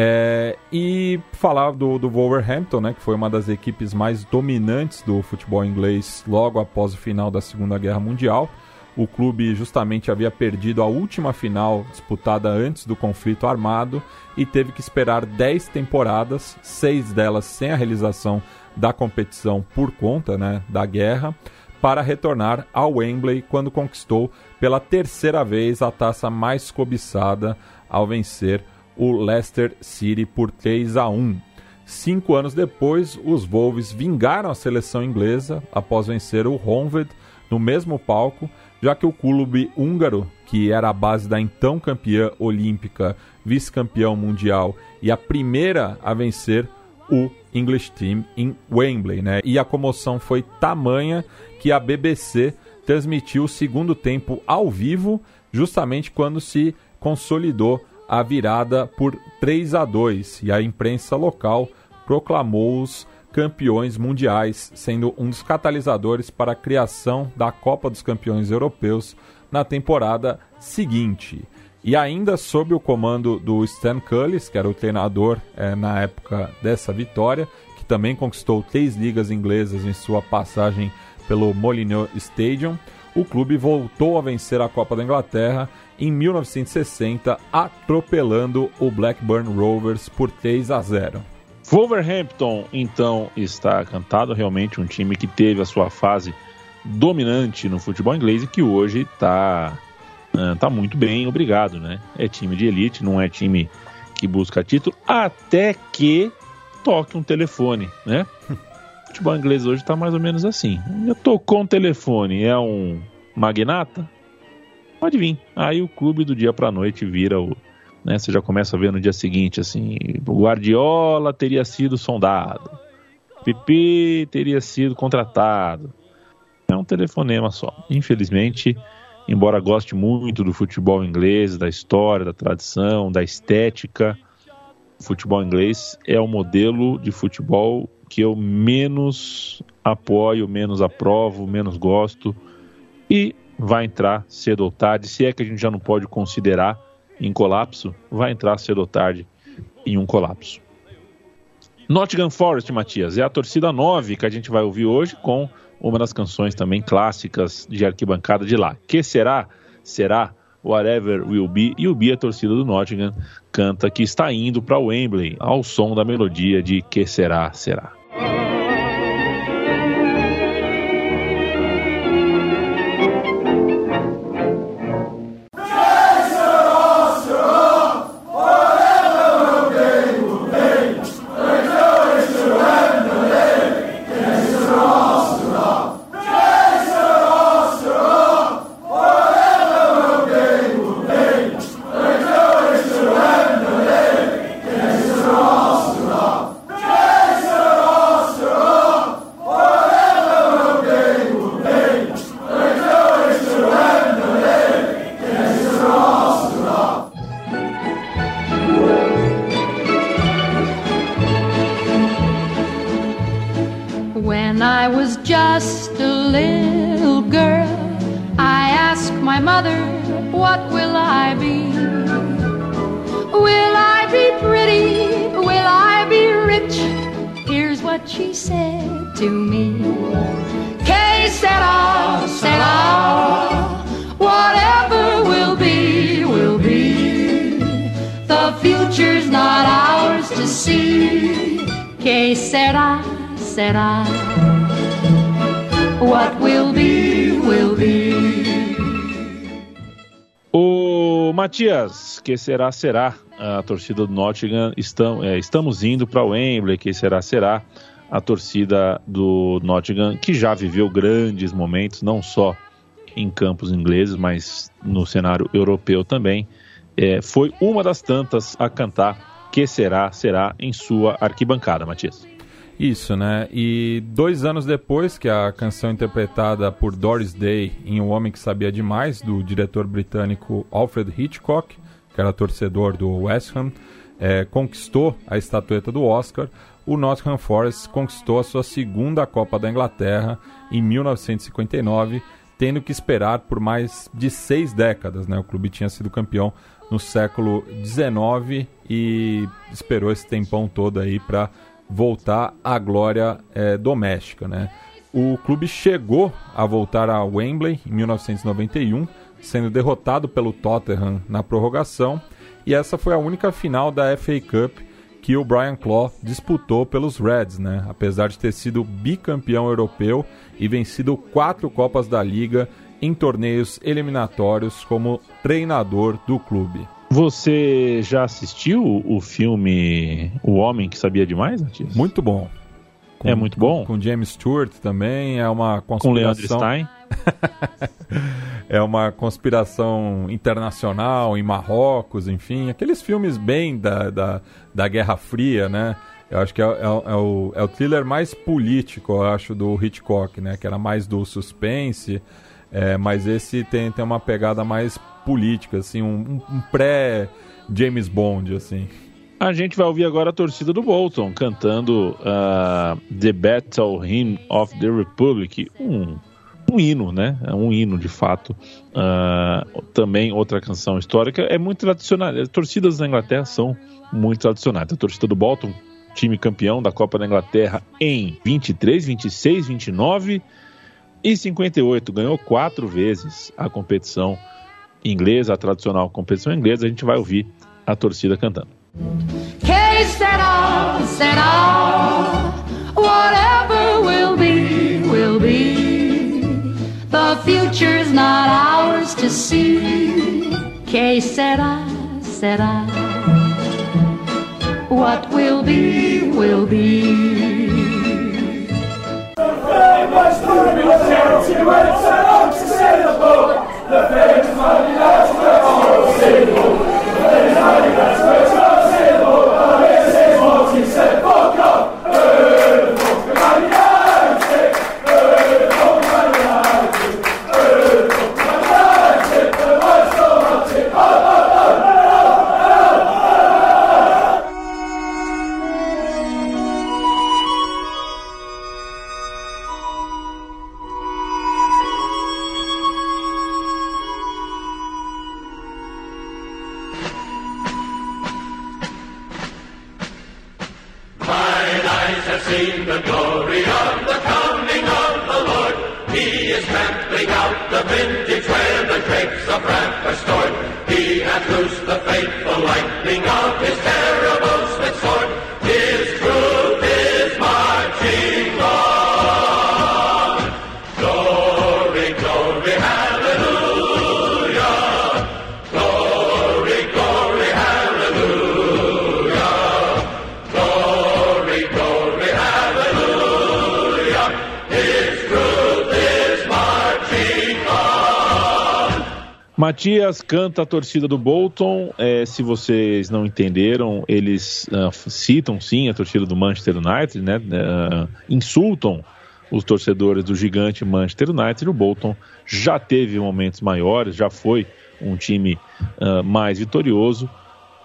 É, e falar do, do Wolverhampton, né, que foi uma das equipes mais dominantes do futebol inglês logo após o final da Segunda Guerra Mundial. O clube justamente havia perdido a última final disputada antes do conflito armado e teve que esperar 10 temporadas, seis delas sem a realização da competição por conta né, da guerra, para retornar ao Wembley quando conquistou pela terceira vez a taça mais cobiçada ao vencer o Leicester City por 3 a 1. Cinco anos depois, os Wolves vingaram a seleção inglesa após vencer o Honved no mesmo palco, já que o clube húngaro, que era a base da então campeã olímpica, vice-campeão mundial e a primeira a vencer o English Team em Wembley, né? E a comoção foi tamanha que a BBC transmitiu o segundo tempo ao vivo, justamente quando se consolidou a virada por 3 a 2 e a imprensa local proclamou-os campeões mundiais, sendo um dos catalisadores para a criação da Copa dos Campeões Europeus na temporada seguinte. E ainda sob o comando do Stan Cullis, que era o treinador é, na época dessa vitória, que também conquistou três ligas inglesas em sua passagem pelo Molineux Stadium, o clube voltou a vencer a Copa da Inglaterra em 1960, atropelando o Blackburn Rovers por 3 a 0. Wolverhampton, então, está cantado realmente um time que teve a sua fase dominante no futebol inglês e que hoje está uh, tá muito bem, obrigado, né? É time de elite, não é time que busca título, até que toque um telefone, né? O futebol inglês hoje está mais ou menos assim. Tocou um telefone, é um magnata? Pode vir. Aí o clube do dia para noite vira o. Né, você já começa a ver no dia seguinte, assim, o Guardiola teria sido sondado, Pipi teria sido contratado. É um telefonema só. Infelizmente, embora goste muito do futebol inglês, da história, da tradição, da estética, o futebol inglês é o modelo de futebol que eu menos apoio, menos aprovo, menos gosto e vai entrar cedo ou tarde, se é que a gente já não pode considerar em colapso, vai entrar cedo ou tarde em um colapso. Nottingham Forest, Matias, é a torcida 9 que a gente vai ouvir hoje com uma das canções também clássicas de arquibancada de lá. Que será? Será Whatever Will Be. E o Be, a torcida do Nottingham, canta que está indo para Wembley ao som da melodia de Que será? Será. Matias, que será, será. A torcida do Nottingham, estamos, é, estamos indo para o Wembley, que será, será. A torcida do Nottingham, que já viveu grandes momentos, não só em campos ingleses, mas no cenário europeu também, é, foi uma das tantas a cantar Que será, será em sua arquibancada, Matias. Isso, né? E dois anos depois que a canção interpretada por Doris Day em Um Homem que Sabia Demais, do diretor britânico Alfred Hitchcock, que era torcedor do West Ham, é, conquistou a estatueta do Oscar, o Nottingham Forest conquistou a sua segunda Copa da Inglaterra em 1959, tendo que esperar por mais de seis décadas. Né? O clube tinha sido campeão no século XIX e esperou esse tempão todo aí para voltar à glória é, doméstica. Né? O clube chegou a voltar a Wembley em 1991, sendo derrotado pelo Tottenham na prorrogação, e essa foi a única final da FA Cup que o Brian Clough disputou pelos Reds, né? apesar de ter sido bicampeão europeu e vencido quatro Copas da Liga em torneios eliminatórios como treinador do clube. Você já assistiu o filme O Homem que Sabia Demais, Matias? Muito bom. é muito bom? Com James Stewart também, é uma Com conspiração... Leandro Stein? é uma conspiração internacional em Marrocos, enfim, aqueles filmes bem da, da, da Guerra Fria, né? Eu acho que é, é, é, o, é o thriller mais político, eu acho, do Hitchcock, né? Que era mais do suspense, é, mas esse tem, tem uma pegada mais política, assim, um, um pré-James Bond, assim. A gente vai ouvir agora a torcida do Bolton cantando uh, The Battle Hymn of the Republic, um, um hino, né? É um hino de fato. Uh, também outra canção histórica é muito tradicional. As torcidas na Inglaterra são muito tradicionais. A torcida do Bolton, time campeão da Copa da Inglaterra em 23, 26, 29 e 58, ganhou quatro vezes a competição inglesa, a tradicional competição inglesa. A gente vai ouvir a torcida cantando. Que será, será, whatever will be, will be. The future's not ours to see. Que será, será, what will be, will be. Military, to the boat, the famous mighty lads were all. Matias canta a torcida do Bolton. É, se vocês não entenderam, eles ah, citam sim a torcida do Manchester United, né? Ah, insultam os torcedores do gigante Manchester United. O Bolton já teve momentos maiores, já foi um time ah, mais vitorioso.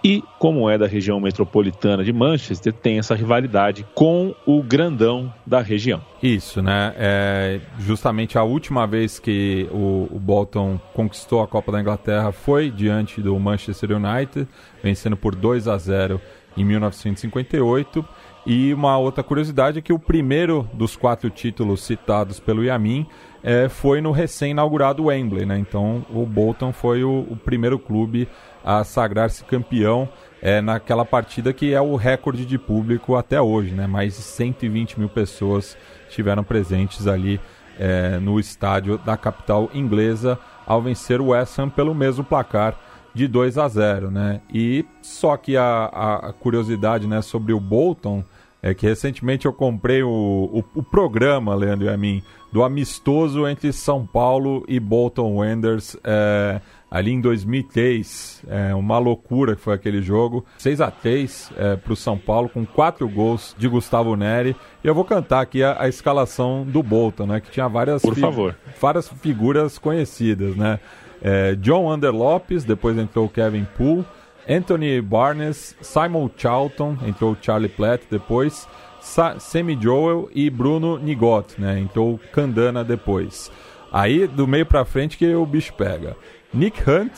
E, como é da região metropolitana de Manchester, tem essa rivalidade com o grandão da região. Isso, né? É, justamente a última vez que o, o Bolton conquistou a Copa da Inglaterra foi diante do Manchester United, vencendo por 2 a 0 em 1958. E uma outra curiosidade é que o primeiro dos quatro títulos citados pelo Yamin é, foi no recém-inaugurado Wembley, né? Então o Bolton foi o, o primeiro clube a sagrar-se campeão é, naquela partida que é o recorde de público até hoje, né? Mais de 120 mil pessoas estiveram presentes ali é, no estádio da capital inglesa ao vencer o West Ham pelo mesmo placar de 2 a 0, né? E só que a, a- curiosidade, né, sobre o Bolton é que recentemente eu comprei o, o, o programa, Leandro e a mim, do amistoso entre São Paulo e Bolton Wanderers é, ali em 2003. É uma loucura que foi aquele jogo. 6 a 3 é, para o São Paulo, com quatro gols de Gustavo Neri. E eu vou cantar aqui a, a escalação do Bolton, né? Que tinha várias, Por favor. várias figuras conhecidas, né? É, John Under Lopes, depois entrou o Kevin Poole. Anthony Barnes, Simon Charlton, entrou Charlie Platt depois, Sa Sammy Joel e Bruno Nigot, né? Entrou Candana depois. Aí, do meio pra frente, que o bicho pega. Nick Hunt,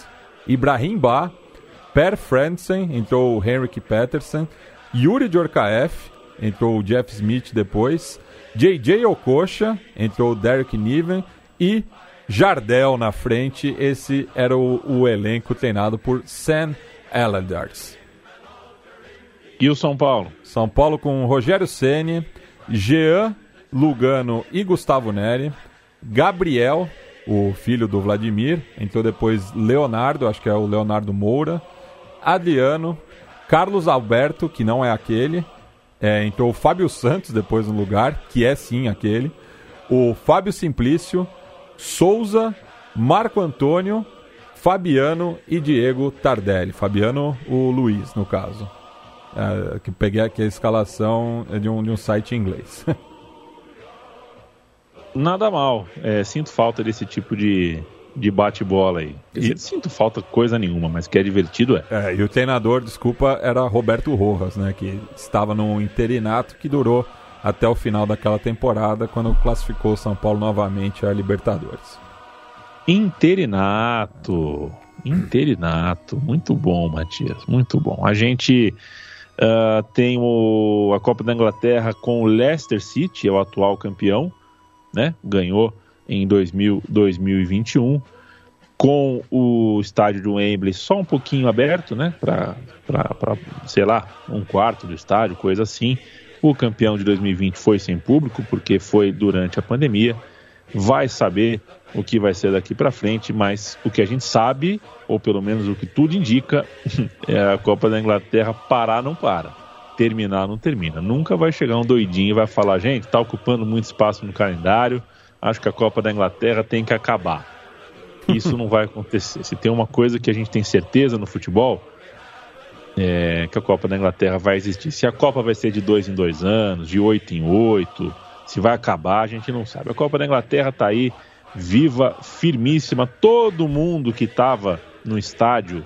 Ibrahim Ba, Per Fransen, entrou Henrik Peterson, Yuri Djorkaeff, entrou Jeff Smith depois, JJ Okocha, entrou Derek Niven e Jardel na frente. Esse era o, o elenco treinado por Sam Allardyce. E o São Paulo? São Paulo com Rogério Ceni, Jean Lugano e Gustavo Neri, Gabriel, o filho do Vladimir, entrou depois Leonardo, acho que é o Leonardo Moura, Adriano, Carlos Alberto, que não é aquele, é, entrou o Fábio Santos depois no lugar, que é sim aquele, o Fábio Simplício, Souza, Marco Antônio, Fabiano e Diego Tardelli. Fabiano, o Luiz, no caso. É, que peguei aqui a escalação de um, de um site em inglês. Nada mal. É, sinto falta desse tipo de, de bate-bola aí. E... Sinto falta coisa nenhuma, mas que é divertido é. é. E o treinador, desculpa, era Roberto Rojas, né? Que estava no interinato que durou até o final daquela temporada, quando classificou o São Paulo novamente a Libertadores. Interinato. Interinato. Muito bom, Matias. Muito bom. A gente uh, tem o, a Copa da Inglaterra com o Leicester City, é o atual campeão, né? Ganhou em 2000, 2021 com o estádio do Wembley só um pouquinho aberto, né? Para, sei lá, um quarto do estádio, coisa assim. O campeão de 2020 foi sem público, porque foi durante a pandemia. Vai saber o que vai ser daqui para frente, mas o que a gente sabe, ou pelo menos o que tudo indica, é a Copa da Inglaterra parar não para, terminar não termina. Nunca vai chegar um doidinho e vai falar, gente, está ocupando muito espaço no calendário, acho que a Copa da Inglaterra tem que acabar. Isso não vai acontecer. Se tem uma coisa que a gente tem certeza no futebol, é que a Copa da Inglaterra vai existir. Se a Copa vai ser de dois em dois anos, de oito em oito, se vai acabar, a gente não sabe. A Copa da Inglaterra está aí, viva, firmíssima. Todo mundo que estava no estádio,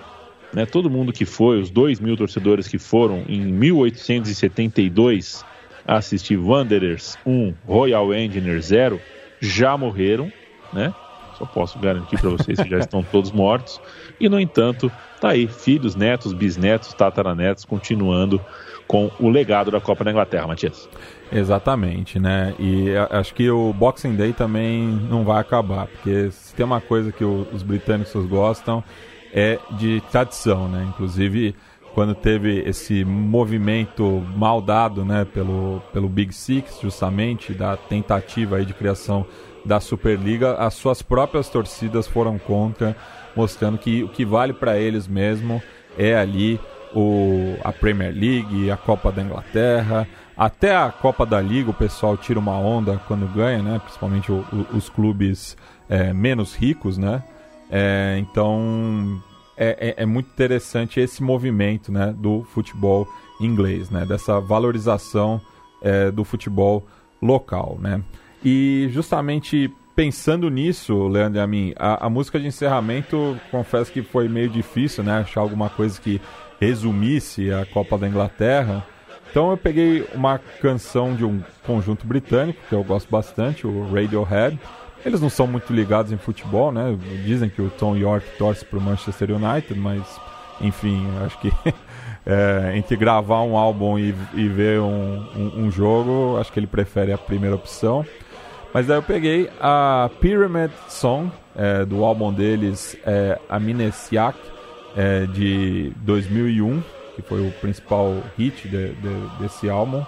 né, todo mundo que foi, os dois mil torcedores que foram em 1872 assistir Wanderers 1, Royal Engineer 0, já morreram, né? Só posso garantir para vocês que já estão todos mortos. E, no entanto, tá aí, filhos, netos, bisnetos, tataranetos, continuando com o legado da Copa da Inglaterra, Matias. Exatamente, né? E acho que o Boxing Day também não vai acabar, porque se tem uma coisa que os britânicos gostam é de tradição, né? Inclusive, quando teve esse movimento mal dado, né, pelo, pelo Big Six, justamente, da tentativa aí de criação da Superliga, as suas próprias torcidas foram contra, mostrando que o que vale para eles mesmo é ali o, a Premier League, a Copa da Inglaterra, até a Copa da Liga o pessoal tira uma onda quando ganha, né? Principalmente o, o, os clubes é, menos ricos, né? É, então é, é, é, muito interessante esse movimento, né, do futebol inglês, né? Dessa valorização é, do futebol local, né? E justamente pensando nisso, Leandro e a mim, a, música de encerramento, confesso que foi meio difícil, né? Achar alguma coisa que resumisse a Copa da Inglaterra. Então eu peguei uma canção de um conjunto britânico, que eu gosto bastante, o Radiohead. Eles não são muito ligados em futebol, né? Dizem que o Tom York torce para o Manchester United, mas enfim, acho que é, entre gravar um álbum e, e ver um, um, um, jogo, acho que ele prefere a primeira opção. Mas daí eu peguei a Pyramid Song, é, do álbum deles, é, Amnesiac, é, de 2001, que foi o principal hit de, de, desse álbum.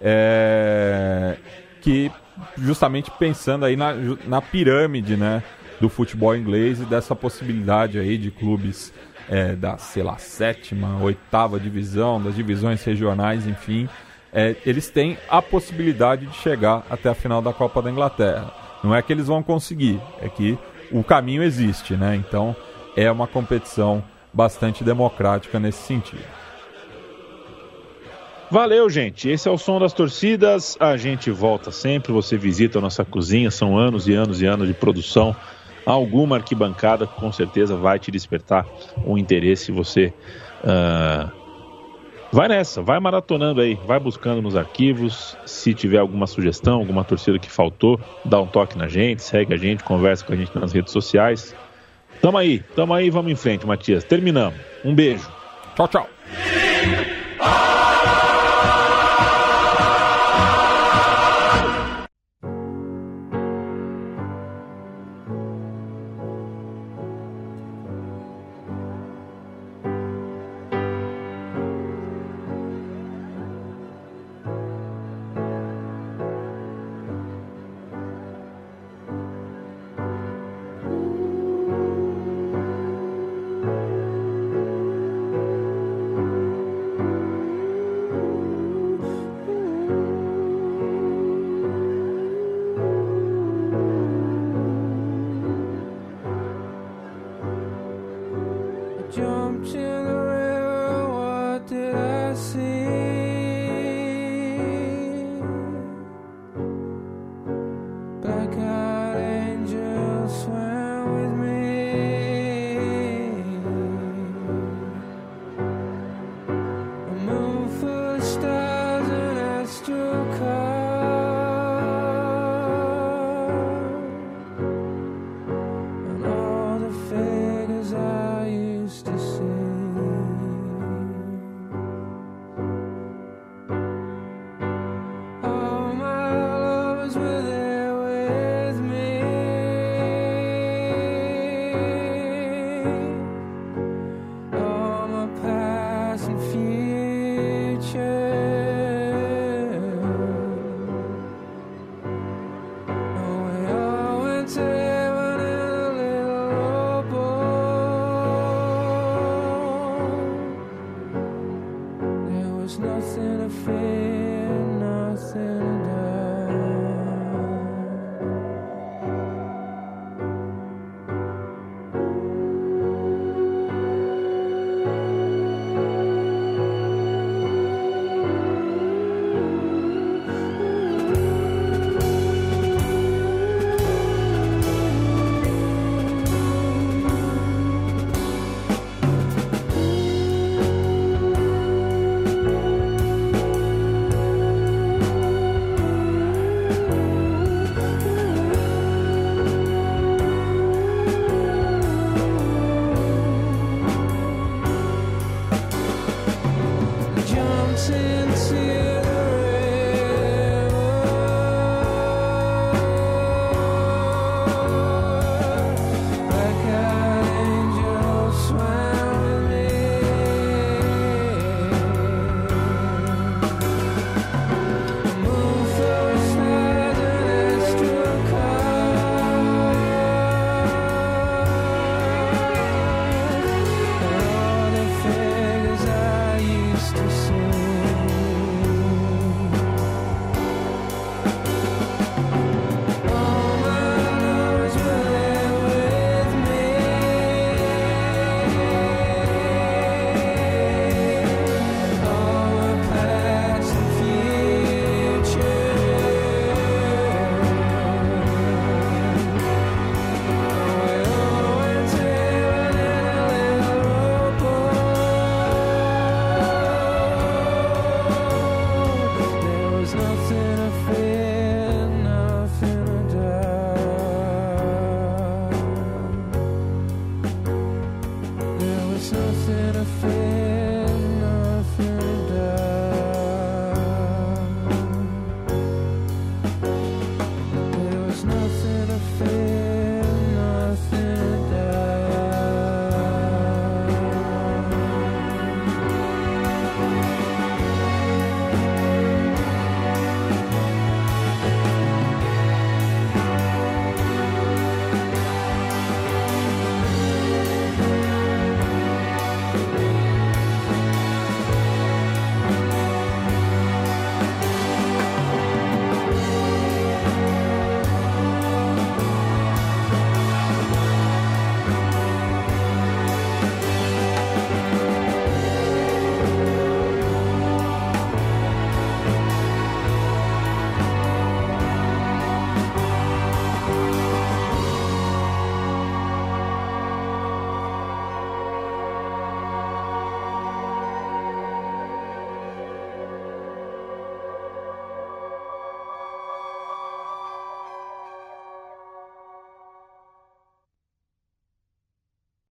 É, que justamente pensando aí na, na pirâmide né, do futebol inglês e dessa possibilidade aí de clubes é, da, sei lá, sétima, oitava divisão, das divisões regionais, enfim, é, eles têm a possibilidade de chegar até a final da Copa da Inglaterra. Não é que eles vão conseguir, é que o caminho existe, né? Então é uma competição bastante democrática nesse sentido. Valeu, gente. Esse é o som das torcidas. A gente volta sempre. Você visita a nossa cozinha. São anos e anos e anos de produção. Alguma arquibancada com certeza vai te despertar um interesse. Você uh, Vai nessa, vai maratonando aí, vai buscando nos arquivos. Se tiver alguma sugestão, alguma torcida que faltou, dá um toque na gente, segue a gente, conversa com a gente nas redes sociais. Tamo aí, tamo aí, vamos em frente, Matias. Terminamos. Um beijo. Tchau, tchau.